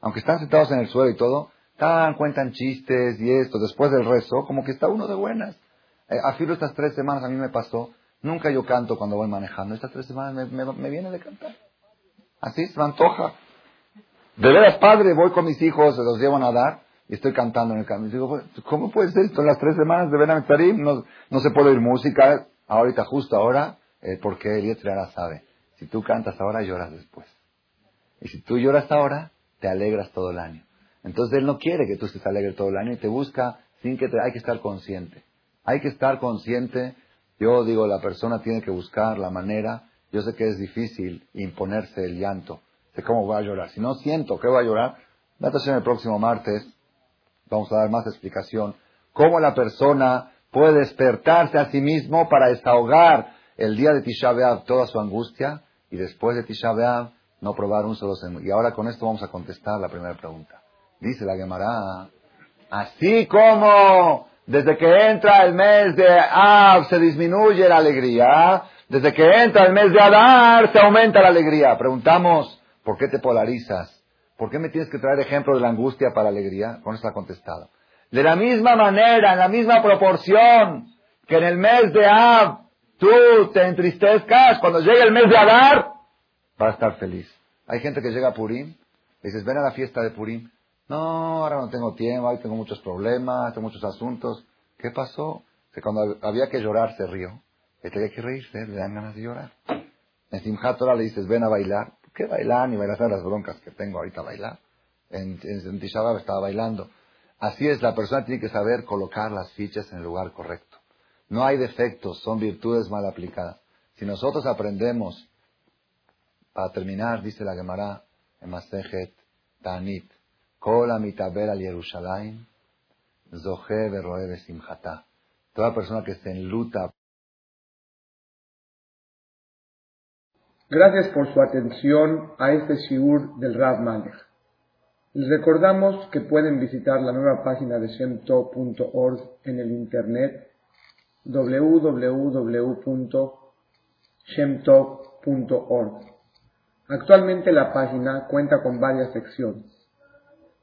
Aunque están sentados en el suelo y todo, están, cuentan chistes y esto, después del rezo, como que está uno de buenas. Eh, a estas tres semanas a mí me pasó, Nunca yo canto cuando voy manejando. Estas tres semanas me, viene de cantar. Así se me antoja. De veras, padre, voy con mis hijos, los llevo a nadar y estoy cantando en el camino. Digo, ¿cómo puede ser esto? En las tres semanas de Ben no, no se puede oír música. Ahorita, justo ahora, eh, porque el ahora sabe. Si tú cantas ahora, lloras después. Y si tú lloras ahora, te alegras todo el año. Entonces Él no quiere que tú estés alegre todo el año y te busca sin que te... Hay que estar consciente. Hay que estar consciente yo digo, la persona tiene que buscar la manera. Yo sé que es difícil imponerse el llanto. Sé cómo voy a llorar. Si no siento que voy a llorar, en el próximo martes. Vamos a dar más explicación. Cómo la persona puede despertarse a sí mismo para desahogar el día de Tisha B'Av toda su angustia y después de Tisha B'Av no probar un solo segundo. Y ahora con esto vamos a contestar la primera pregunta. Dice la Gemara, así como desde que entra el mes de Av se disminuye la alegría. Desde que entra el mes de Adar se aumenta la alegría. Preguntamos, ¿por qué te polarizas? ¿Por qué me tienes que traer ejemplo de la angustia para la alegría? Con esto ha contestado. De la misma manera, en la misma proporción que en el mes de Av tú te entristezcas, cuando llegue el mes de Adar, vas a estar feliz. Hay gente que llega a Purim, dices, ven a la fiesta de Purim. No, ahora no tengo tiempo, ahí tengo muchos problemas, tengo muchos asuntos. ¿Qué pasó? Que cuando había que llorar se rió. Y tenía que reírse, le dan ganas de llorar. En Simchat le dices, ven a bailar. ¿Por qué bailar? Ni bailar las broncas que tengo ahorita a bailar. En, en, estaba bailando. Así es, la persona tiene que saber colocar las fichas en el lugar correcto. No hay defectos, son virtudes mal aplicadas. Si nosotros aprendemos, para terminar, dice la Gemara en Masejet Tanit, Toda persona que se enluta. Gracias por su atención a este shiur del Rav Malech. Les recordamos que pueden visitar la nueva página de shemtov.org en el internet www.shemtov.org. Actualmente la página cuenta con varias secciones